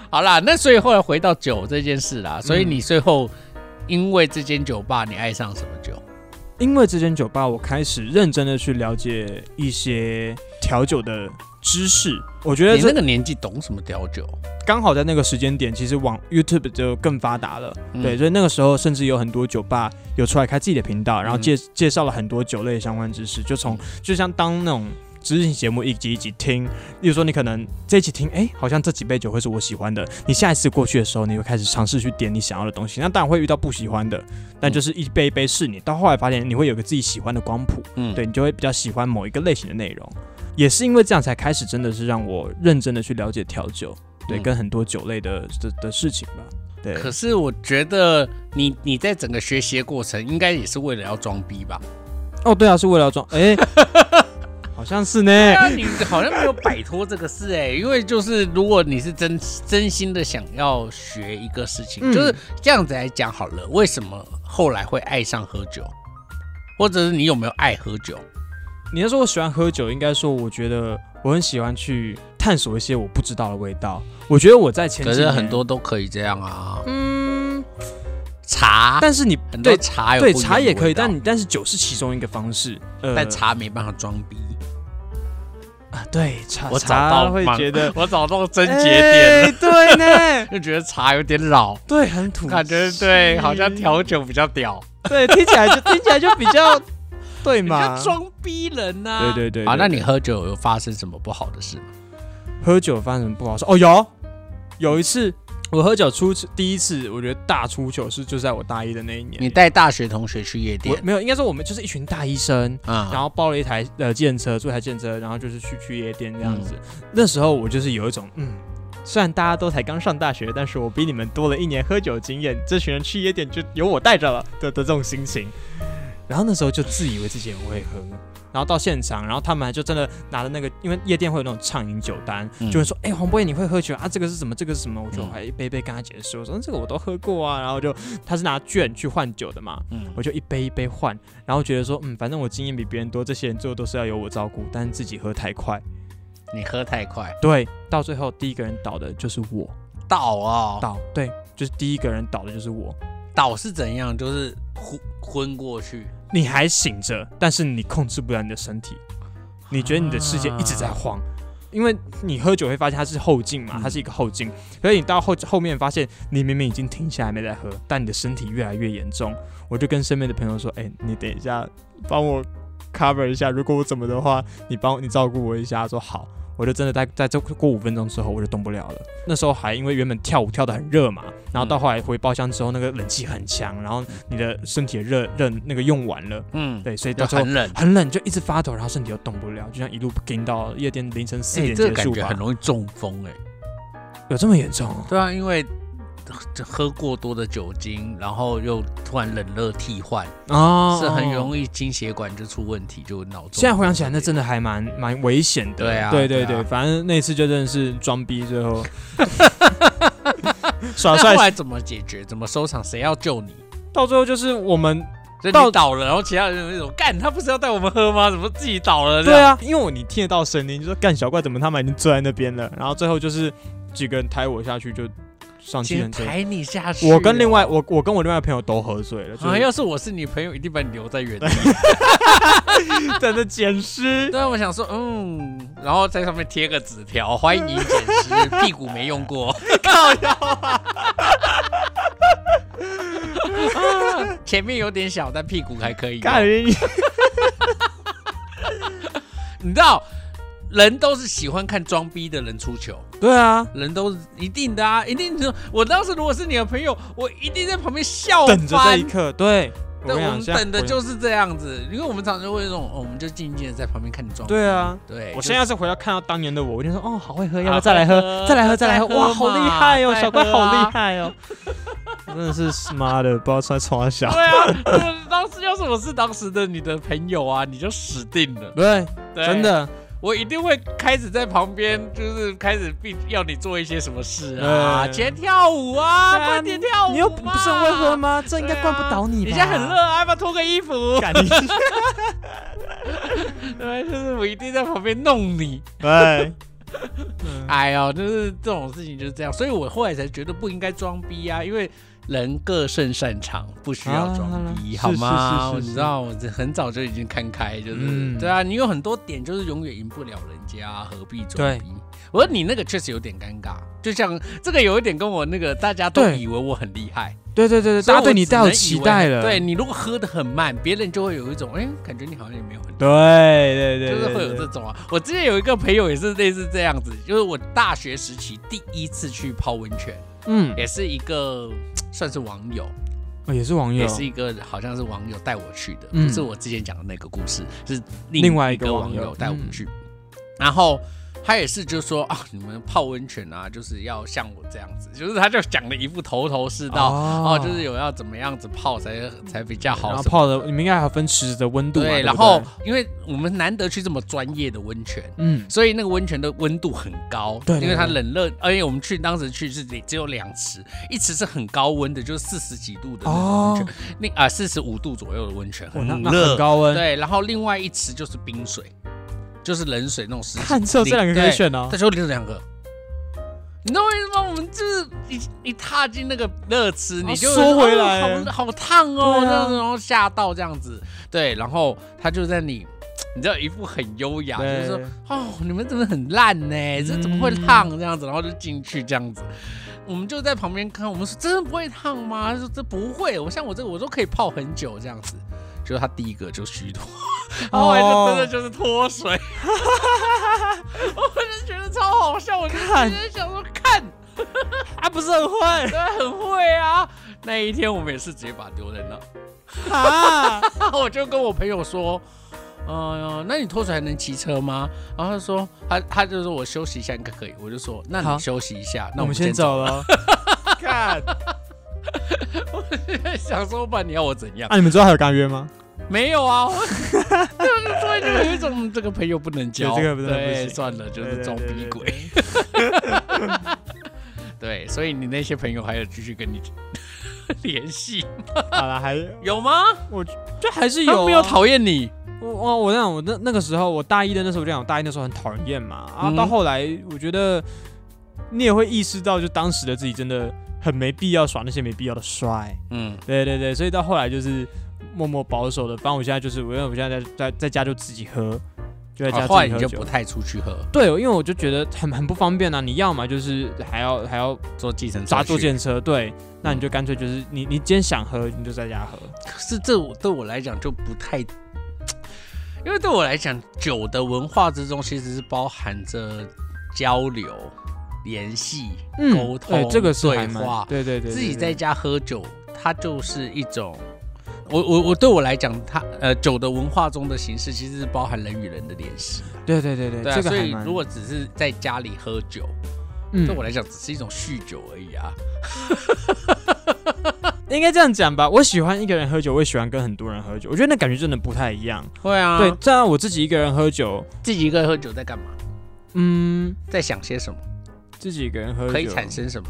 好啦，那所以后来回到酒这件事啦，所以你最后因为这间酒吧，你爱上什么酒？因为这间酒吧，我开始认真的去了解一些调酒的知识。我觉得这你那个年纪懂什么调酒？刚好在那个时间点，其实网 YouTube 就更发达了。嗯对，所以那个时候甚至有很多酒吧有出来开自己的频道，然后嗯介、介绍了很多酒类相关知识，就从就像当那种知识型节目一集一集听，例如说你可能这一集听，哎，好像这几杯酒会是我喜欢的，你下一次过去的时候，你会开始尝试去点你想要的东西，那当然会遇到不喜欢的，但就是一杯一杯试你，到后来发现你会有个自己喜欢的光谱，嗯，对你就会比较喜欢某一个类型的内容。也是因为这样才开始，真的是让我认真的去了解调酒，对，嗯跟很多酒类的的的事情吧。对，可是我觉得你你在整个学习的过程，应该也是为了要装逼吧？哦，对啊，是为了要装，哎、好 像是呢。对啊，你好像没有摆脱这个事哎、因为就是如果你是真真心的想要学一个事情，嗯就是这样子来讲好了。为什么后来会爱上喝酒，或者是你有没有爱喝酒？你要说我喜欢喝酒，应该说我觉得我很喜欢去探索一些我不知道的味道。我觉得我在前可是很多，都可以这样啊，嗯，茶，但是你对对茶有不一样茶也可以，但你但是酒是其中一个方式。呃，但茶没办法装逼。啊，对茶我找茶到会觉得我找到症结点了，哎对呢，就觉得茶有点老，对，很土，感觉对，好像调酒比较屌，对，听起来就听起来就比较 对嘛较。装逼人呐、对对对啊，那你喝酒有发生什么不好的事吗？喝酒发生什么不好事？哦，有有一次我喝酒出第一次，我觉得大出糗是就在我大一的那一年。你带大学同学去夜店，没有，应该说我们就是一群大医生，啊然后包了一台呃电车，坐一台电车，然后就是去去夜店这样子。嗯那时候我就是有一种嗯。虽然大家都才刚上大学，但是我比你们多了一年喝酒经验。这群人去夜店就由我带着了的的这种心情。然后那时候就自以为自己很会喝，然后到现场，然后他们还就真的拿着那个，因为夜店会有那种畅饮酒单，嗯就会说：“哎、黄博彦你会喝酒啊？这个是什么？这个是什么？”我就嗯还一杯一杯跟他解释，我说：“这个我都喝过啊。”然后就他是拿券去换酒的嘛，嗯我就一杯一杯换，然后觉得说：“嗯，反正我经验比别人多，这些人最后都是要由我照顾，但是自己喝太快。你喝太快，”对，到最后第一个人倒的就是我，倒啊、倒对，就是第一个人倒的就是我。倒是怎样？就是昏昏过去，你还醒着，但是你控制不了你的身体，你觉得你的世界一直在晃，因为你喝酒会发现它是后劲嘛，嗯它是一个后劲，所以你到后后面发现你明明已经停下来没在喝，但你的身体越来越严重。我就跟身边的朋友说：“哎、你等一下帮我 cover 一下，如果我怎么的话，你帮我你照顾我一下。”他说好。我就真的在在这过五分钟之后，我就动不了了。那时候还因为原本跳舞跳得很热嘛，然后到后来回包厢之后，那个冷气很强，然后你的身体的热热那个用完了，嗯，对，所以就到时候很冷。很冷，就一直发抖，然后身体又动不了，就像一路跟到夜店凌晨四哎、点结束吧。感觉很容易中风哎、有这么严重、哦？对啊，因为喝过多的酒精，然后又突然冷热替换，哦是很。容易心血管就出问题，就脑中。现在回想起来，那真的还蛮蛮危险的。对啊对对对啊，反正那次就真的是装逼，最后 耍帅后帅，来怎么解决？怎么收场？谁要救你？到最后就是我们就到倒了，然后其他人有那种干，他不是要带我们喝吗？怎么自己倒了？对，啊，因为我你听得到声音，就说干小怪怎么他们已经坐在那边了，然后最后就是几个人抬我下去就上计先程车。抬你下去。我跟另外我我跟我另外的朋友都喝醉了，就啊，要是我是你朋友，一定把你留在原地。在那捡尸。对啊，我想说，嗯，然后在上面贴个纸条，欢迎捡尸，屁股没用过。靠腰啊！前面有点小，但屁股还可以 你知道，人都是喜欢看装逼的人出球，对啊，人都是一定的啊，一定的。我当时如果是你的朋友，我一定在旁边笑等着这一刻，对，我对，我们等的就是这样子，因为我们常常会那种，哦，我们就静静的在旁边看你装。对啊。对，我就现在是回到看到当年的我，我就说哦，好会喝，要不啊要再来喝？再再来喝，再来喝！哇，好厉害哦，小怪好厉害哦！真的是妈的，不知道在冲小。对啊，我当时要是我是当时的你的朋友啊，你就死定了。对，对真，的，我一定会开始在旁边，就是开始必要你做一些什么事啊，对起来跳舞啊，快点跳舞。你又不是很会喝吗？这应该？怪不倒你吧？你现在很热啊，要不要脱个衣服？对，就是我一定在旁边弄你。对，哎呦，就是这种事情就是这样，所以我后来才觉得不应该装逼啊，因为人各胜擅长，不需要装逼，啊好吗？是是是是是。你知道，我这很早就已经看开，就是、嗯。对啊，你有很多点就是永远赢不了人家，何必装逼？我说你那个确实有点尴尬，就像这个有一点跟我那个大家都以为我很厉害，对对对对，大家对你带有期待了，对你如果喝的很慢，别人就会有一种哎、感觉你好像也没有很对对对，就是会有这种啊。我之前有一个朋友也是类似这样子，就是我大学时期第一次去泡温泉，嗯，也是一个算是网友，哦也是网友，也是一个好像是网友带我去的，嗯。不是我之前讲的那个故事，是另外一一个个网友网友带我们去，然后。他也是就说啊，你们泡温泉啊，就是要像我这样子，就是他就讲了一副头头是道哦。哦就是有要怎么样子泡才才比较好然后泡的，你们应该还有分池子的温度嘛，对，不然后因为我们难得去这么专业的温泉，嗯，所以那个温泉的温度很高，对对因为它冷热，而且我们去当时去是只只有两池，一池是很高温的，就是四十几度的那种温泉，那啊四十五度左右的温泉，很热，很高温，对，然后另外一池就是冰水，就是冷水那种湿，看只有这两个可以选哦但，就这两个。你知道为什么我们就是一一踏进那个热池，你就哦缩回来哦好好烫哦，啊这样子，然后吓到这样子，对，然后他就在你，你知道一副很优雅，就是说哦，你们真的很烂呢，这怎么会烫这样子？然后就进去这样子，我们就在旁边看，我们说真的不会烫吗？他说这不会，我像我这个我都可以泡很久这样子。结果他第一个就虚脱，后来就真的就是脱水，我就觉得超好笑，我就看直接想说看，啊，不是很会对，很会啊。那一天我们也是直接把它丢在那。啊，我就跟我朋友说，呃，那你脱水还能骑车吗？然后他说，他他就说我休息一下应该可以。我就说，那你休息一下，那那我们先先走。了。看，想说，不然你要我怎样？啊，你们之后还有干约吗？没有啊，我就是突然就有一种这个朋友不能交，对这个不能对，算了，就是装逼。鬼。对 对，所以你那些朋友还有继续跟你 联系对好了，还有吗？我就还是有啊没有讨厌你，我我我那种我那那个时候我大一的那时候我就讲，我大一那时候很讨人厌嘛，啊，嗯到后来我觉得你也会意识到，就当时的自己真的很没必要耍那些没必要的帅，嗯，对对对，所以到后来就是默默保守的，反正我现在就是，我因为我现在在在在家就自己喝，就在家自己喝酒。你就不太出去喝，对，因为我就觉得很很不方便啊！你要么就是还要还要坐计程车扎坐去。电车，对，那你就干脆就是你你今天想喝你就在家喝，可是这我对我来讲就不太，因为对我来讲，酒的文化之中其实是包含着交流、联系、沟通、对，这个对话蛮，。对对对，对自己在家喝酒，它就是一种。我我我对我来讲，它呃酒的文化中的形式其实是包含人与人的联系。对对对对，对啊，这个还蛮所以如果只是在家里喝酒，嗯对我来讲只是一种酗酒而已啊。应该这样讲吧，我喜欢一个人喝酒，我也喜欢跟很多人喝酒，我觉得那感觉真的不太一样。会啊对，这样我自己一个人喝酒，自己一个人喝酒在干嘛？嗯，在想些什么？自己一个人喝酒可以产生什么？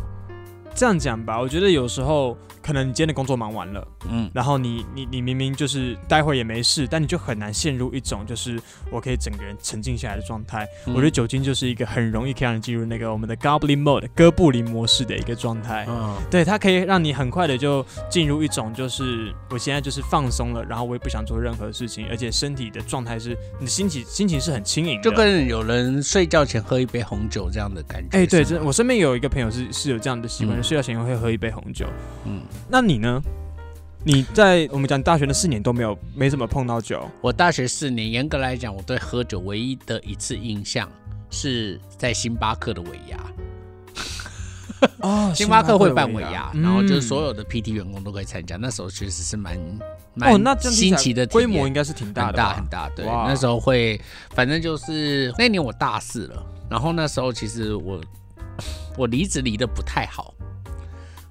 这样讲吧，我觉得有时候可能你今天的工作忙完了，嗯，然后你你你明明就是待会也没事，但你就很难陷入一种就是我可以整个人沉静下来的状态。嗯我觉得酒精就是一个很容易可以让你进入那个我们的 Goblin Mode 哥布林模式的一个状态。嗯，对，它可以让你很快的就进入一种就是我现在就是放松了，然后我也不想做任何事情，而且身体的状态是你的心情心情是很轻盈的，就跟有人睡觉前喝一杯红酒这样的感觉。哎、对，是吗这我身边有一个朋友是是有这样的习惯，嗯睡觉前会喝一杯红酒。嗯，那你呢？你在我们讲大学的四年都没有没怎么碰到酒，我大学四年，严格来讲，我对喝酒唯一的一次印象是在星巴克的尾牙。哦星巴克会办尾牙，然后就是所有有的 PT 员工都可以参加。那时候确实是蛮蛮哦，那新奇的规模应该是挺大的很，大很大，对，那时候会，反正就是那年我大四了，然后那时候其实我我离职离的不太好。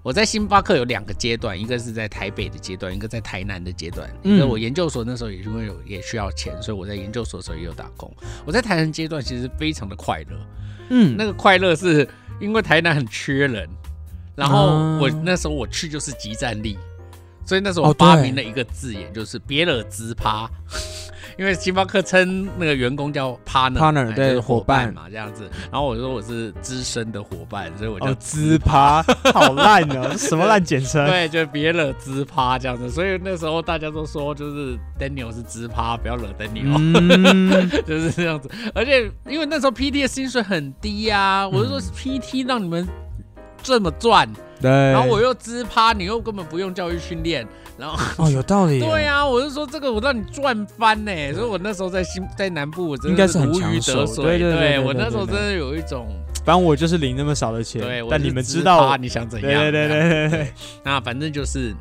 我在星巴克有两个阶段，一个是在台北的阶段，一个在台南的阶段。嗯因为我研究所那时候也因为有也需要钱，所以我在研究所的时候也有打工。我在台南阶段其实非常的快乐，嗯，那个快乐是因为台南很缺人，然后啊我那时候我去就是集战力，所以那时候我发明了一个字眼，就是别惹滋趴。因为星巴克称那个员工叫 partner，Partner，对哎就是伙伙伴嘛，这样子。然后我说我是资深的伙伴，所以我叫哦，资趴，好烂哦，什么烂简称？对，就别惹资趴这样子。所以那时候大家都说，就是 Daniel 是资趴，不要惹 Daniel。嗯，就是这样子。而且因为那时候 PT 的薪水很低呀、我就说嗯 PT 让你们这么赚，对，然后我又资趴，你又根本不用教育训练，然后。哦，有道理，对呀、我是说这个我让你赚翻呢，所以我那时候在新在南部，我真应该是很的如鱼得水。对对对我那时候真的有一种，反正我就是领那么少的钱，对，但你们知道趴，你想怎样？对对对这样对对对，那反正就是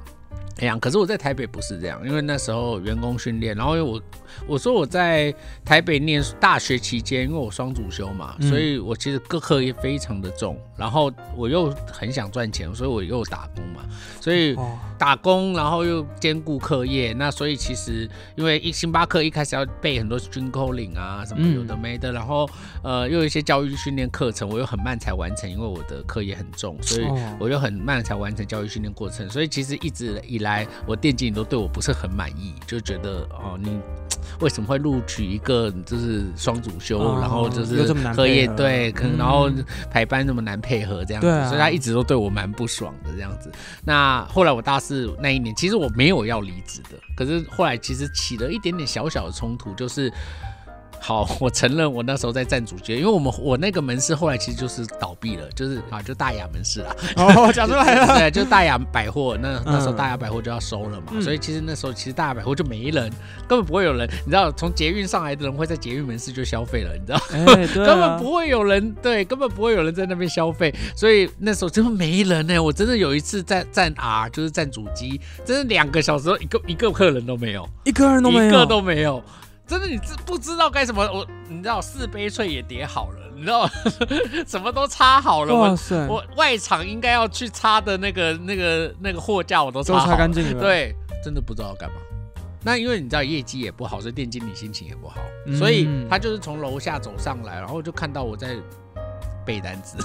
哎呀。可是我在台北不是这样，因为那时候员工训练，然后因为我我说我在台北念大学期间，因为我双主修嘛，嗯。所以我其实各课业非常的重，然后我又很想赚钱，所以我又打工嘛，所以哦，打工，然后又兼顾课业，那所以其实因为一星巴克一开始要背很多军扣领啊，什么嗯。有的没的，然后呃又有一些教育训练课程，我又很慢才完成，因为我的课业很重，所以哦。我又很慢才完成教育训练过程，所以其实一直以来我店经理都对我不是很满意，就觉得哦你。为什么会录取一个就是双主修，哦然后就是课业对，可能嗯然后排班那么难配合这样子，所以他一直都对我蛮不爽的这样子。那后来我大四那一年，其实我没有要离职的，可是后来其实起了一点点小小的冲突，就是。好，我承认我那时候在站主街，因为我们我那个门市后来其实就是倒闭了，就是啊，就大雅门市啊，哦，讲出来了，对，就大雅百货，那那时候嗯大雅百货就要收了嘛，嗯所以其实那时候其实大雅百货就没人，根本不会有人，你知道，从捷运上来的人会在捷运门市就消费了，你知道。根本啊，不会有人对，根本不会有人在那边消费，所以那时候真的没人呢。我真的有一次在站 R，就是站主机，真的两个小时一个一个客人都没有，一个人都没有，一个都没有。真的，你知不知道该什么？我你知道四杯萃也叠好了，你知道 什么都擦好了。我哇塞，我外场应该要去擦的那个那个那个货架我都插都，擦干净了，，对，真的不知道要干嘛。那因为你知道业绩也不好，所以店经理心情也不好，嗯所以他就是从楼下走上来，然后就看到我在背单词，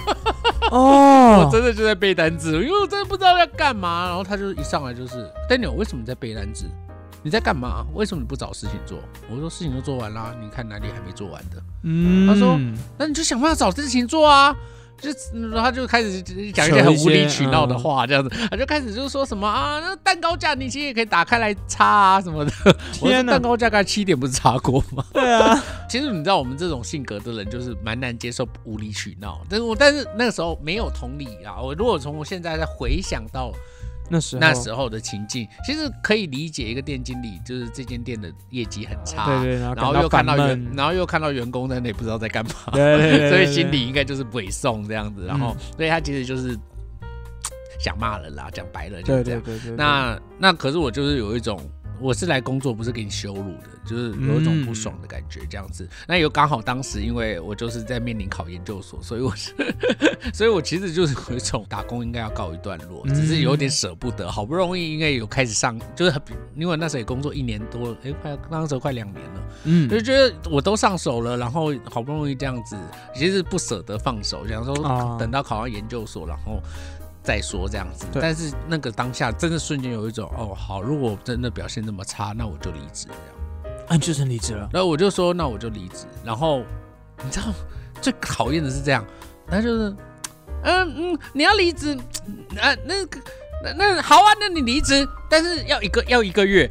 哦我，真的就在背单子，因为我真的不知道要干嘛。然后他就一上来就是 Daniel，为什么在背单词？你在干嘛？为什么你不找事情做？我说事情都做完啦，你看哪里还没做完的？嗯他说那你就想办法找事情做啊。就嗯他就开始讲一些很无理取闹的话，这样子，他就开始就是说什么啊，那蛋糕架你其实也可以打开来擦啊什么的。我说天蛋糕架刚才七点不是擦过吗？对啊，其实你知道我们这种性格的人就是蛮难接受无理取闹，但是我但是那个时候没有同理啊。我如果从我现在再回想到那时候。那时候的情境，其实可以理解一个店经理就是这间店的业绩很差，对对，然后又看到员，然后又看到员工在那里不知道在干嘛，对对 对，所以心里应该就是委送这样子，然后、嗯。所以他其实就是 想骂人啦，讲白了就对是这样。对对对，对。那那可是我就是有一种，我是来工作，不是给你羞辱的，就是有一种不爽的感觉这样子。那又刚好当时因为我就是在面临考研究所，所以我是，所以我其实就是有一种打工应该要告一段落，只是有点舍不得，好不容易应该有开始上，就是很因为那时候也工作一年多，哎，快那时候快两年了。嗯就觉得我都上手了，然后好不容易这样子，其实不舍得放手，想说哦等到考上研究所，然后再说这样子。但是那个当下真的瞬间有一种哦，好，如果真的表现那么差，那我就离职这样。啊，你就成离职了，然后我就说，那我就离职。然后你知道最讨厌的是这样，他就是，嗯嗯，你要离职，啊那个那那好啊，那你离职，但是要一个要一个月。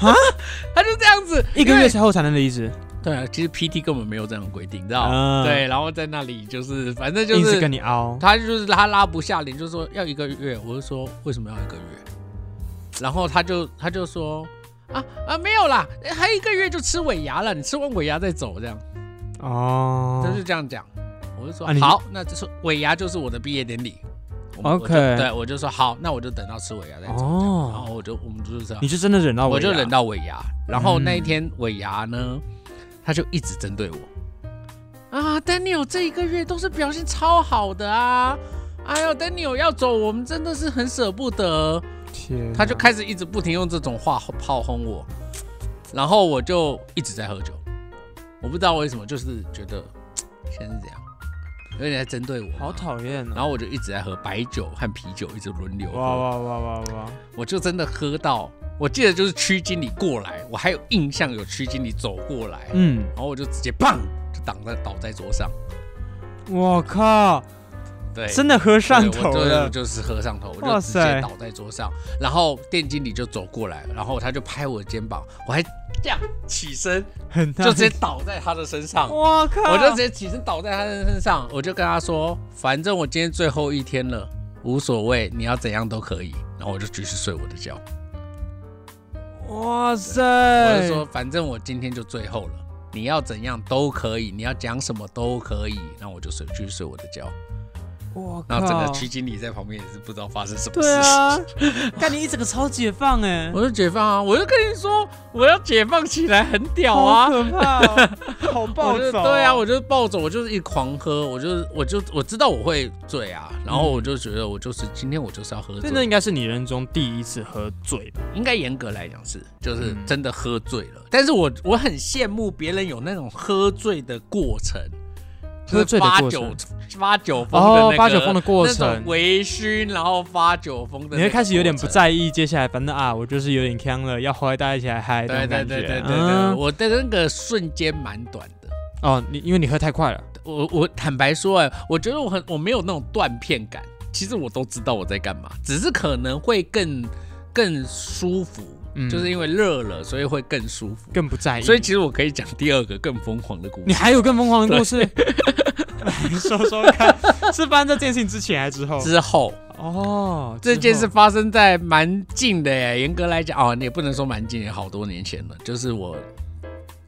啊，他就这样子，一个月之后才能离职，对啊，其实 PT 根本没有这样的规定，你知道吗？啊对，然后在那里就是，反正就硬是是跟你凹，他就是他拉不下脸，就说要一个月，我就说为什么要一个月？然后他就他就说啊啊没有啦，还有一个月就吃尾牙了，你吃完尾牙再走，这样哦，就是这样讲。我就说、啊好，那就是尾牙就是我的毕业典礼。OK 我对我就说好，那我就等到吃尾牙再走。哦然后我就我们就是这样你，是真的忍到尾牙，我就忍到尾牙，然后嗯那一天尾牙呢，他就一直针对我。啊，Daniel 这一个月都是表现超好的啊，哎呦，Daniel 要走，我们真的是很舍不得，天哪，他就开始一直不停用这种话炮轰我，然后我就一直在喝酒，我不知道为什么，就是觉得现在是这样，有点在针对我，好。讨厌哦，然后我就一直在喝白酒和啤酒，一直轮流喝。哇哇哇哇哇，我就真的喝到我记得就是区经理过来，我还有印象有区经理走过来，嗯，然后我就直接砰就挡在倒在桌上，我靠，对，真的喝上头了，就是喝上头，我哇就直接塞倒在桌上，然后店经理就走过来，然后他就拍我的肩膀，我还这样起身，很就直接倒在他的身上。我靠，我就直接起身倒在他的身上，我就跟他说，反正我今天最后一天了，无所谓，你要怎样都可以。然后我就继续睡我的觉，哇塞，我就说，反正我今天就最后了，你要怎样都可以，你要讲什么都可以。那我就睡，去睡我的觉。我然后整个靠区经理在旁边也是不知道发生什么对事。啊，干你一整个超解放哎，我就解放啊！我就跟你说，我要解放起来，很屌好啊！可怕哦，好我暴走，就对啊，我就暴走，我就是一狂喝，我就我就我知道我会醉啊，然后我就觉得我就是今天我就是要喝醉，真的应该是你人中第一次喝醉吧？应该严格来讲是就是嗯真的喝醉了，但是我我很羡慕别人有那种喝醉的过程。喝醉的发酒过程。发酒疯的、那个哦发酒疯的过程。微醺，然后发酒疯的你会开始有点不在意，接下来反正啊，我就是有点呛了，要回大家一起来嗨，对对对对对对，嗯。我的那个瞬间蛮短的。哦，你因为你喝太快了，我我坦白说，哎，我觉得我很我没有那种断片感，其实我都知道我在干嘛，只是可能会更更舒服，嗯。就是因为热了，所以会更舒服。更不在意，所以其实我可以讲第二个更疯狂的故事。你还有更疯狂的故事，来 说说看，是发生在这件事情之前还是之后？之后。哦，这件事发生在蛮近的耶，严格来讲，哦，你也不能说蛮近，也好多年前了，就是我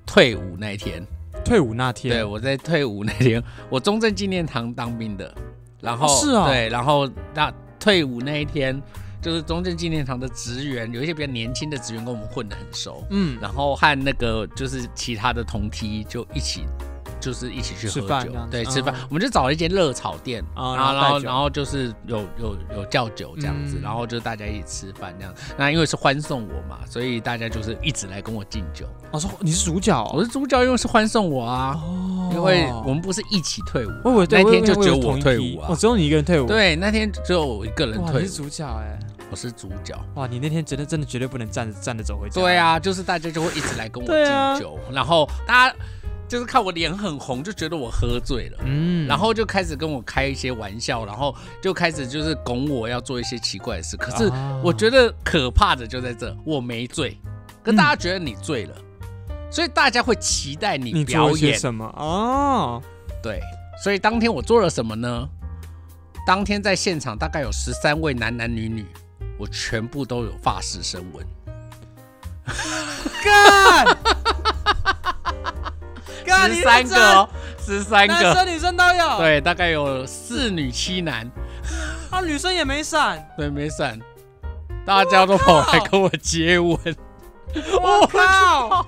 退伍那一天。退伍那天，对，我在退伍那天，我中正纪念堂当兵的，然后、哦是哦。对，然后那退伍那一天，就是中正纪念堂的职员，有一些比较年轻的职员跟我们混得很熟，嗯，然后和那个就是其他的同梯就一起。就是一起去吃喝酒对，吃饭啊，我们就找了一间热炒店，啊然后然后然后就是有有有叫酒这样子，嗯然后就大家一起吃饭这样。那因为是欢送我嘛，所以大家就是一直来跟我敬酒。我说你是主角哦，我是主角，因为是欢送我啊，哦因为我们不是一起退伍那天就只有我退伍啊哦，。只有你一个人退伍，，对，那天只有我一个人，退伍你是，主角哎，我是主角。哇，你那天真的真的绝对不能站着站着走回家，对，啊，就是大家就会一直来跟我敬酒，然后大家就是看我脸很红，就觉得我喝醉了。嗯，然后就开始跟我开一些玩笑，然后就开始就是拱我要做一些奇怪的事。可是啊我觉得可怕的就在这，我没醉，可大家觉得你醉了，所以大家会期待你你表演。什么哦？对，所以当天我做了什么呢？当天在现场大概有十三位男男女女，我全部都有发式深吻。干，干，十三个哦，十三个，男生女生都有，，对，大概有四女七男，啊，女生也没闪，对，没闪，大家都跑来跟我接吻。我靠，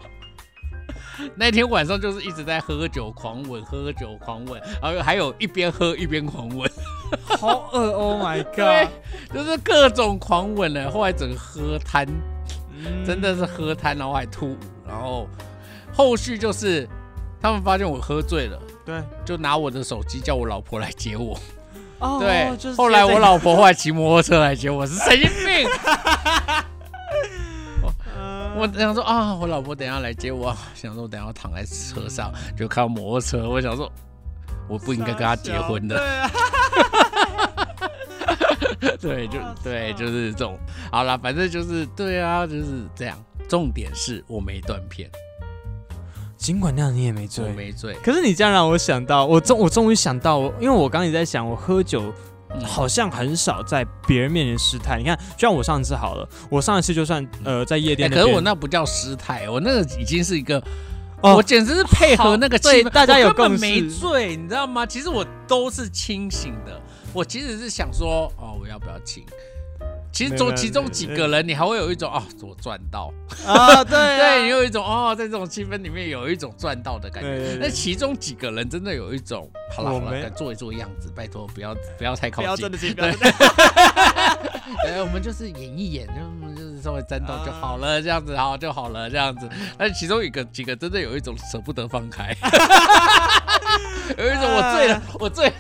那天晚上就是一直在喝酒狂吻，喝酒狂吻，然后还有一边喝一边狂吻，好饿，Oh my god，，就是各种狂吻了。后来整个喝瘫，嗯真的是喝瘫，然后还吐，然后后续就是他们发现我喝醉了，对，就拿我的手机叫我老婆来接我。哦对，就是后来我老婆后来骑摩托车来接我，是神经病。嗯我想说啊，我老婆等一下来接我，想说我等一下躺在车上就靠摩托车，我想说我不应该跟她结婚的。对啊，对，就对，就是这种。好了，反正就是对啊，就是这样。重点是我没断片，尽管那样你也没我醉，没醉。可是你这样让我想到，我终我终于想到，我因为我刚刚也在想，我喝酒嗯好像很少在别人面前失态。你看，就像我上次好了，我上一次就算呃在夜哎店边，可是我那不叫失态，我那个已经是一个，哦我简直是配合那个 气氛，好对大家有共识我根本没醉，你知道吗？其实我都是清醒的，我其实是想说，哦，我要不要亲？其实中其中几个人，你还会有一种哦，我赚到，啊，对 对，你啊，有一种哦，在这种气氛里面有一种赚到的感觉。那其中几个人真的有一种，好了好了，做一做样子，拜托不要不要太靠近。不要真。的近，不对。要真的就是演一演，就就是稍微沾到就好了，这样子好就好了，这样子。但是其中一个几个真的有一种舍不得放开，有一种我醉了，我醉了，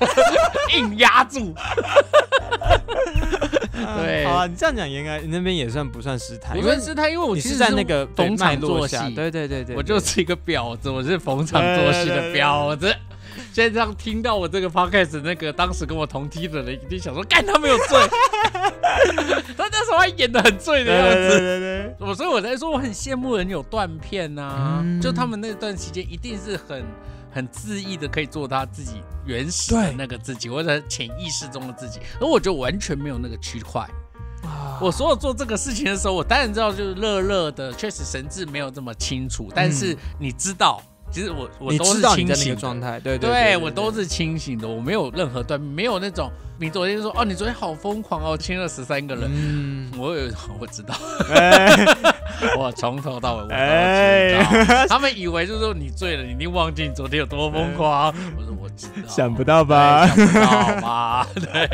硬压住。对好啊，你这样讲应该你那边也算不算失态？不算失态，因为我其实是在那个逢场作，戏，对对对对，我就是一个婊子，我是逢场作戏的婊子。现在这样听到我这个 podcast，那个当时跟我同梯的人一定想说，干他没有醉，他那时候还演的很醉的对对样子。对对我所以我在说，我很羡慕人有断片呐、嗯就他们那段期间一定是很很恣意的，可以做他自己原始的那个自己，或者潜意识中的自己。而我觉得完全没有那个区块。啊我所有做这个事情的时候，我当然知道就是乐乐的，确实神志没有这么清楚，但是你知道，其实我我都是清醒状态，对对对我都是清醒的，我没有任何断，没有那种你昨天说哦，你昨天好疯狂哦，亲了十三个人，嗯，我有 我知道，哎 我从头到尾我都哎知道。他们以为就是说你醉了，你一定忘记你昨天有多疯狂。我说我知道，想不到吧？想不到吧？对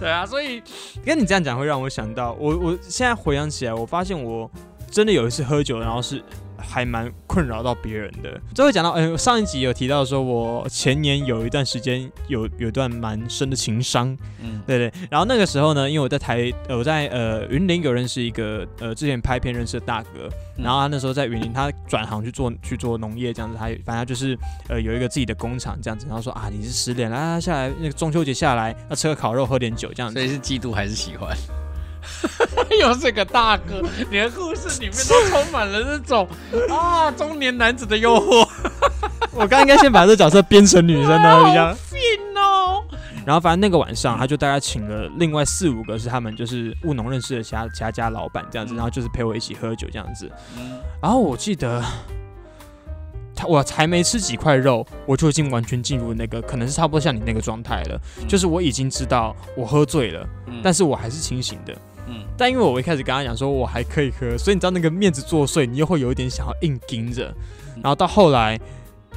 对啊，所以跟你这样讲会让我想到，我我现在回想起来，我发现我真的有一次喝酒，然后是还蛮困扰到别人的。这会讲到，嗯、上一集有提到说，我前年有一段时间有有一段蛮深的情伤，嗯对对。然后那个时候呢，因为我在台，呃我在呃云林有认识一个呃之前拍片认识的大哥，嗯然后他那时候在云林，他转行去做去做农业这样子，他反正他就是呃有一个自己的工厂这样子，然后说啊你是失恋，来来下来那个中秋节下来要吃个烤肉，喝点酒这样子所。以是嫉妒还是喜欢？又是个大哥，你的故事里面都充满了那种啊中年男子的诱惑。我刚应该先把这角色编成女生的比较。fin 哦，然后反正那个晚上，他就大概请了另外四五个是他们就是务农认识的其他其他家老板这样子，嗯然后就是陪我一起喝酒这样子。嗯然后我记得他我才没吃几块肉，我就已经完全进入那个可能是差不多像你那个状态了，就是我已经知道我喝醉了，嗯但是我还是清醒的。嗯但因为我一开始跟他讲说我还可以喝，所以你知道那个面子作祟，你又会有一点想要硬盯着。然后到后来，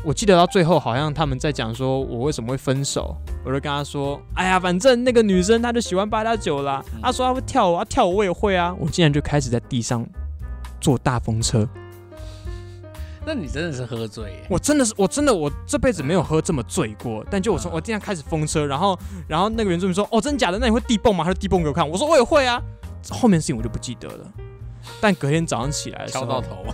我记得到最后好像他们在讲说我为什么会分手，我就跟他说，哎呀，反正那个女生她就喜欢八加九啦，嗯她说她会跳舞，啊跳舞我也会啊，我竟然就开始在地上坐大风车。那你真的是喝醉耶？我真的是，我真的，我这辈子没有喝这么醉过。但就我从我今天开始风车，然后，然后那个原住民说：“哦，真的假的？那你会地蹦吗？”他就地蹦给我看。我说：“我也会啊。”后面的事情我就不记得了。但隔天早上起来的时候敲到，头，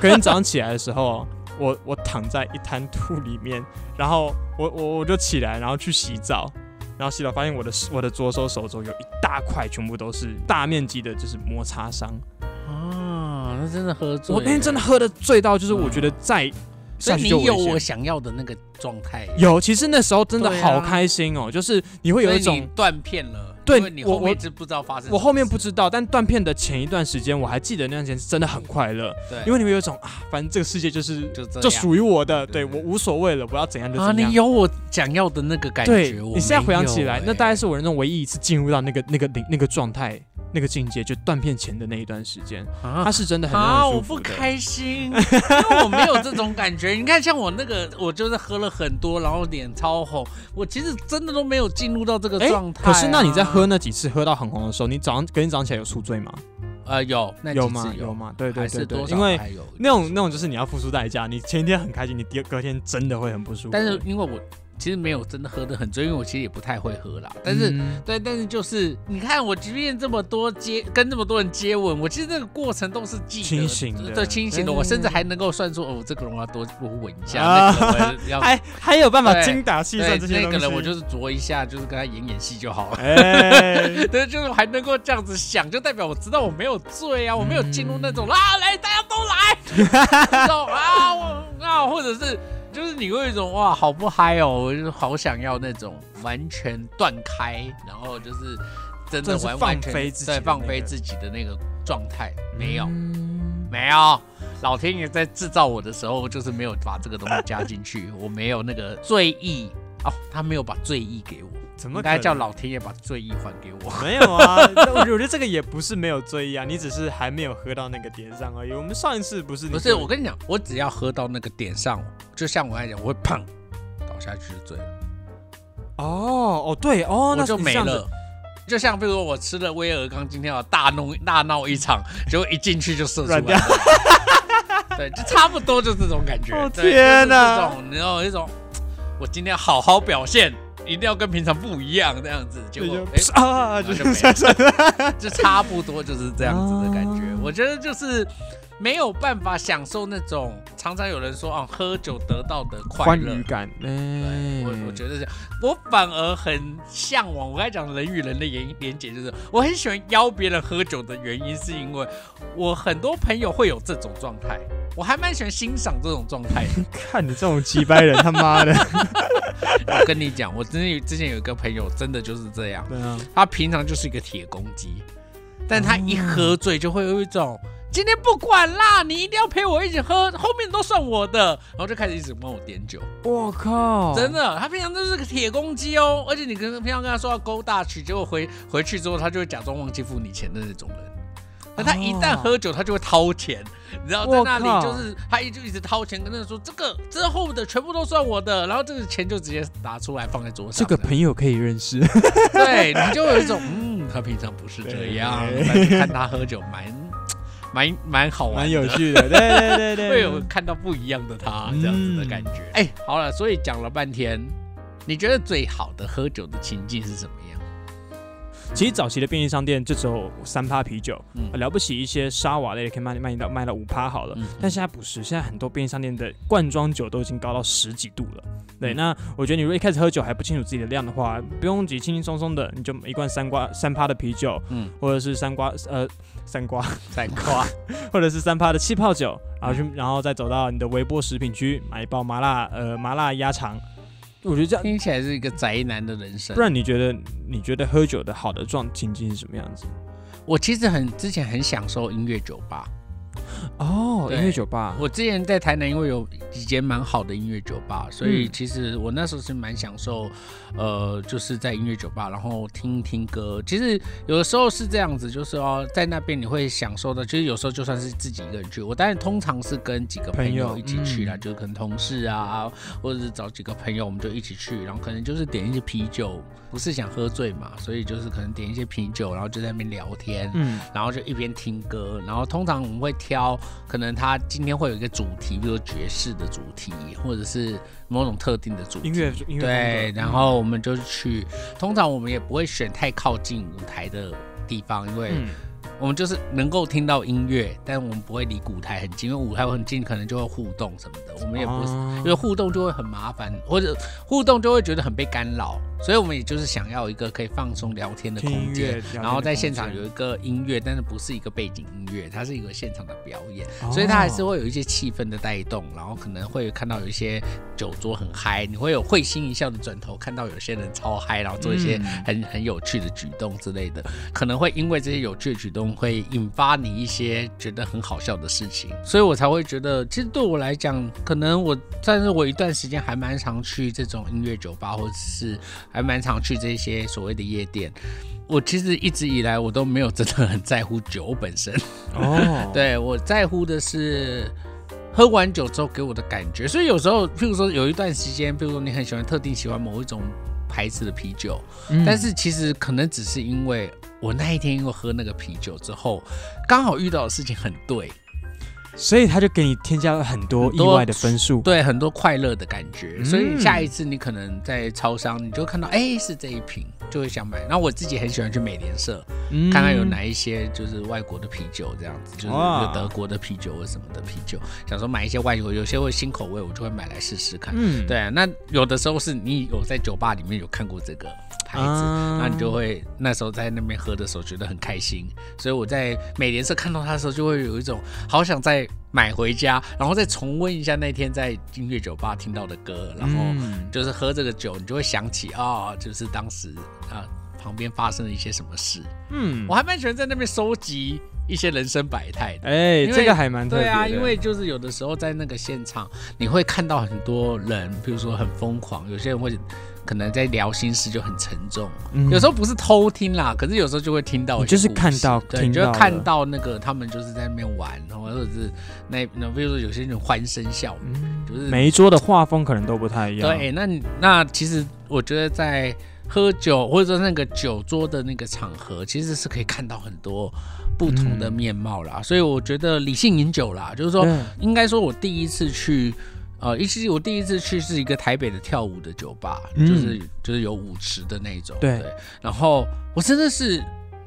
隔天早上起来的时候，我我躺在一滩土里面，然后我我我就起来，然后去洗澡，然后洗澡发现我的我的左手手肘有一大块，全部都是大面积的，就是摩擦伤。啊，那真的喝醉。我那天真的，喝的醉到，就是我觉得再所下去就危以你有我。想要的那个状态，有，其实那时候真的对啊好开心哦，就是你会有一所以你种。断片了，对因为你我我面一直不知道发生什么事。我后面不知道，但断片的前一段时间，我还记得那段时间是真的很快乐，对，因为你会有一种啊，反正这个世界就是就这样就属于我的，对我无所谓了，我要怎样就啊，怎样。你有我想要的那个感对觉，我你现在回想起来，那大概是我人生唯一一次进入到那个那个那个状态、那个境界，就断片前的那一段时间，啊它是真的很啊，我不。开心，因为我没有这种感觉。你看，像我那个，我就是喝了很多，然后脸超红，我其实真的都没有进入到这个哎状态、可是那你在喝？那几次喝到很红的时候，你早上隔天早上起来有宿醉吗？呃，有，那有吗有吗？对对对对因为那种那种就是你要付出代价，你前一天很开心，你第二隔天真的会很不舒服。但是因为我其实没有真的喝的很醉，因为我其实也不太会喝啦。但是、嗯对，但是就是你看，我即便这么多接跟这么多人接吻，我其实这个过程都是记得清醒的对，清醒的。对我甚至还能够算出，哦，这个人我要多多吻一下，啊那个人要。还还有办法精打细算。那个人我就是啄一下，就是跟他演演戏就好了。哎，对，就是还能够这样子想，就代表我知道我没有醉啊，我没有进入那种嗯啊，来大家都来，那种啊，我啊，或者是就是你会有一种哇，好不嗨哦，我就是好想要那种完全断开，然后就是真的完完全放飞自己的对放那个飞自己的那个状态，没有、嗯没有。老天爷在制造我的时候，就是没有把这个东西加进去，我没有那个醉意哦，他没有把醉意给我，怎么应该叫老天爷把醉意还给我。没有啊？我我觉得这个也不是没有醉意啊，你只是还没有喝到那个点上而已。我们上一次不是你不是，我跟你讲，我只要喝到那个点上，就像我来讲，我会砰倒下去就醉了，哦哦对哦，那就没了。就像比如说我吃了威尔刚今天要大弄大闹一场，结果一进去就射出来了，对，就差不多就这种感觉。哦天哪哪，就是这种你知道有一种，我今天好好表现，一定要跟平常不一样这样子，结果对就哎、啊，就差不多就是这样子的感觉。哦我觉得就是没有办法享受那种常常有人说啊，喝酒得到的快乐。感，哎，我我觉得是，我反而很向往。我刚才讲人与人的连连结，就是我很喜欢邀别人喝酒的原因，是因为我很多朋友会有这种状态，我还蛮喜欢欣赏这种状态。看你这种鸡掰人，他妈的，我跟你讲，我真的有之前有一个朋友，真的就是这样，对啊，他平常就是一个铁公鸡，但他一喝醉就会有一种。今天不管啦，你一定要陪我一起喝，后面都算我的，然后就开始一直帮我点酒。我靠，真的，他平常都是个铁公鸡哦，而且你跟平常跟他说要勾大曲，结果回回去之后，他就会假装忘记付你钱的那种人。那他一旦喝酒，他就会掏钱，你知道，在那里就是他一就一直掏钱，跟他说这个之后的全部都算我的，然后这个钱就直接拿出来放在桌上。这个朋友可以认识，对你就有一种嗯，他平常不是这样，对 但是看他喝酒蛮蛮蛮好玩，蛮有趣的，对对对 对，会有看到不一样的他这样子的感觉。哎、好了，所以讲了半天，你觉得最好的喝酒的情境是什么样？其实早期的便利商店就只有三趴啤酒，了不起一些沙瓦类的可以卖卖到卖到五趴好了，嗯。但现在不是，现在很多便利商店的罐装酒都已经高到十几度了。对，嗯。那我觉得你如果一开始喝酒还不清楚自己的量的话，不用急，轻轻松松的，你就一罐三瓜三趴的啤酒，嗯，或者是三瓜呃三瓜，三瓜，或者是三趴的气泡酒，然后去然后再走到你的微波食品区买一包麻辣呃麻辣鸭肠。我觉得这样，听起来是一个宅男的人生不。然你觉得你觉得喝酒的好的状情境是什么样子？我其实很之前很享受音乐酒吧，哦，音乐酒吧，我之前在台南因为有几间蛮好的音乐酒吧，所以嗯。其实我那时候是蛮享受，呃，就是在音乐酒吧，然后听听歌。其实有的时候是这样子，就是哦，在那边你会享受的，其实有时候就算是自己一个人去，我当然通常是跟几个朋朋友友一起去啦，嗯。就跟同事啊，或者是找几个朋友，我们就一起去，然后可能就是点一些啤酒，不是想喝醉嘛，所以就是可能点一些啤酒，然后就在那边聊天，嗯，然后就一边听歌，然后通常我们会挑，可能他今天会有一个主题，比如说爵士的主题，或者是某种特定的主题。音乐音乐对，然后我们就去，通常我们也不会选太靠近舞台的地方，因为嗯我们就是能够听到音乐，但我们不会离舞台很近，因为舞台很近可能就会互动什么的，我们也不是。哦因为互动就会很麻烦，或者互动就会觉得很被干扰，所以我们也就是想要一个可以放松聊天的空间然后在现场有一个音乐，但是不是一个背景音乐，它是一个现场的表演，哦。所以它还是会有一些气氛的带动，然后可能会看到有一些酒桌很嗨，你会有会心一笑的转头看到有些人超嗨，然后做一些嗯。很 很有趣的举动之类的，可能会因为这些有趣的举动会引发你一些觉得很好笑的事情，所以我才会觉得，其实对我来讲，可能我但是我一段时间还蛮常去这种音乐酒吧，或者是还蛮常去这些所谓的夜店。我其实一直以来我都没有真的很在乎酒本身，哦，对我在乎的是喝完酒之后给我的感觉。所以有时候，譬如说有一段时间，譬如说你很喜欢特定喜欢某一种牌子的啤酒，嗯但是其实可能只是因为我那一天因为喝那个啤酒之后，刚好遇到的事情很对，所以他就给你添加了很多意外的分数。对很多快乐的感觉，嗯所以下一次你可能在超商，你就看到哎是这一瓶，就会想买。然后我自己很喜欢去美联社，嗯看看有哪一些就是外国的啤酒这样子，就是德国的啤酒或什么的啤酒，想说买一些外国，有些会新口味，我就会买来试试看。嗯，对啊，那有的时候是你有在酒吧里面有看过这个牌子，啊那你就会那时候在那边喝的时候觉得很开心，所以我在美联社看到它的时候，就会有一种好想再买回家，然后再重温一下那天在音乐酒吧听到的歌，然后嗯就是喝这个酒，你就会想起啊、就是当时啊、旁边发生了一些什么事。嗯我还蛮喜欢在那边收集一些人生百态的。哎，这个还蛮。对啊，因为就是有的时候在那个现场，你会看到很多人，比如说很疯狂，有些人会可能在聊心事就很沉重，嗯有时候不是偷听啦，可是有时候就会听到就是看到对，你就看到那个他们就是在那边玩，然后或者是那那比如说有些人欢声笑语，嗯就是每一桌的画风可能都不太一样。对，那那其实我觉得在喝酒或者说那个酒桌的那个场合，其实是可以看到很多不同的面貌啦。所以我觉得理性饮酒啦，就是说应该说我第一次去。呃，一其实我第一次去是一个台北的跳舞的酒吧，嗯就是就是有舞池的那种。对然后我真的是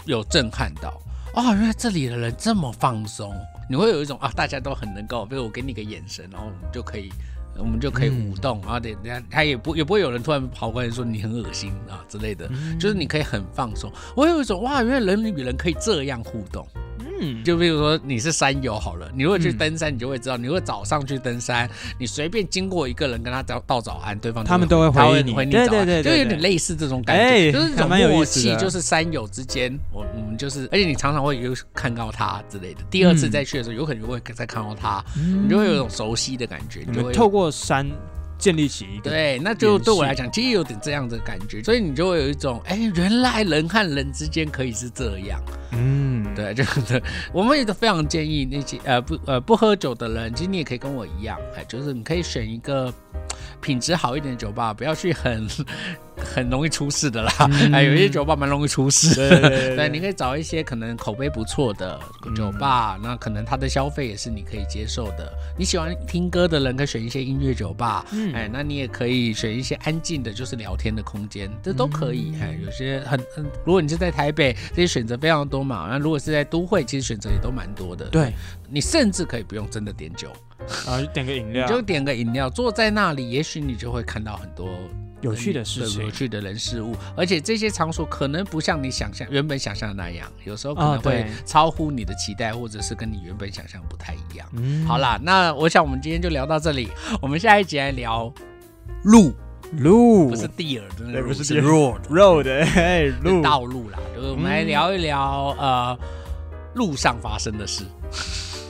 有震撼到，哦，原来这里的人这么放松，你会有一种啊，大家都很能够，比如我给你个眼神，然后我们就可以。我们就可以舞动，然后等人家他也不也不会有人突然跑过来说你很恶心啊之类的，就是你可以很放松。我有一种哇，原来人与人可以这样互动。嗯，就比如说你是山友好了，你如果去嗯登山，你就会知道，你如果早上去登山，你随便经过一个人跟他道道早安，对方他们都会回应你对回你。早安对对对就有点类似这种感觉，哎就是这种默契，就是山友之间，我我们就是，而且你常常会有看到他之类的，第二次嗯。再去的时候，有可能会再看到他，你就会有一种熟悉的感觉，你就会透过山建立起一个对，那就对我来讲，其实有点这样的感觉，所以你就会有一种，哎，原来人和人之间可以是这样。嗯，对，就是 我们也都非常建议那些呃不呃不喝酒的人，其实你也可以跟我一样，哎，就是你可以选一个品质好一点的酒吧，不要去很很容易出事的啦。哎，有一些酒吧蛮容易出事的。对对对 对，你可以找一些可能口碑不错的酒吧，那可能它的消费也是你可以接受的。你喜欢听歌的人，可以选一些音乐酒吧，嗯哎，那你也可以选一些安静的，就是聊天的空间，这都可以。哎，有些很很，如果你是在台北，这些选择非常多嘛。那如果是在都会，其实选择也都蛮多的。对，你甚至可以不用真的点酒，啊就点个饮你料，就点个饮料，坐在那里，也许你就会看到很多有趣的事情。有趣的人事物，而且这些场所可能不像你想象原本想象的那样，有时候可啊能会超乎你的期待，或者是跟你原本想象不太一样。嗯。好啦，那我想我们今天就聊到这里，我们下一集来聊路，路。不是地儿的不是是 deer road，road 嘿是路。道路啦，就是我们来聊一聊、呃路上发生的事。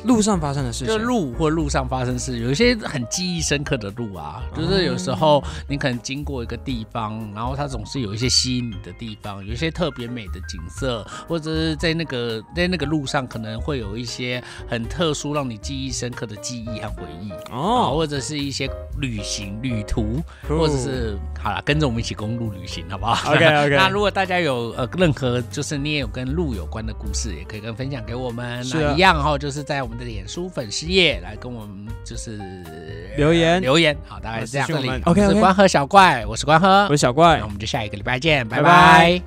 路上发生的事就情，路或路上发生事，有一些很记忆深刻的路啊，就是有时候你可能经过一个地方，然后它总是有一些吸引你的地方，有一些特别美的景色，或者是在那个在那个路上可能会有一些很特殊让你记忆深刻的记忆和回忆。啊，哦，或者是一些旅行、旅途，或者是好了，跟着我们一起公路旅行，好不好？OK，OK。那如果大家有呃任何就是你也有跟路有关的故事，也可以跟分享给我们。那一样哈，就是在我们的脸书粉丝页来跟我们就是留言留言。好，大概是这样。私讯我是关河小怪，我是关河我是，小怪那我们就下一个礼拜见，拜拜拜拜。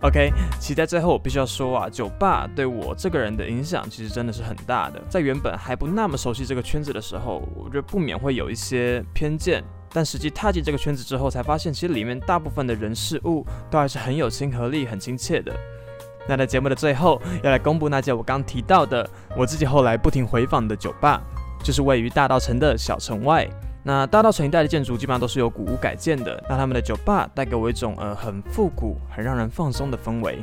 OK，其实在最后我必须要说啊，酒吧对我这个人的影响其实真的是很大的。在原本还不那么熟悉这个圈子的时候，我觉得不免会有一些偏见。但实际踏进这个圈子之后，才发现其实里面大部分的人事物都还是很有亲和力、很亲切的。那在节目的最后，要来公布那间我刚提到的，我自己后来不停回访的酒吧，就是位于大道城的小城外。那大道城一带的建筑基本上都是由古屋改建的，那他们的酒吧带给我一种呃很复古、很让人放松的氛围。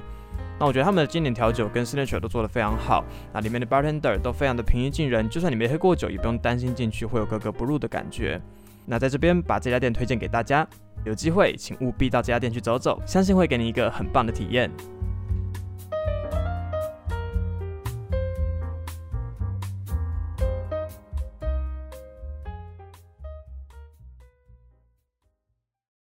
那我觉得他们的经典调酒跟 signature 都做得非常好，那里面的 bartender 都非常的平易近人，就算你没喝过酒，也不用担心进去会有格格不入的感觉。那在这边把这家店推荐给大家，有机会请务必到这家店去走走，相信会给你一个很棒的体验。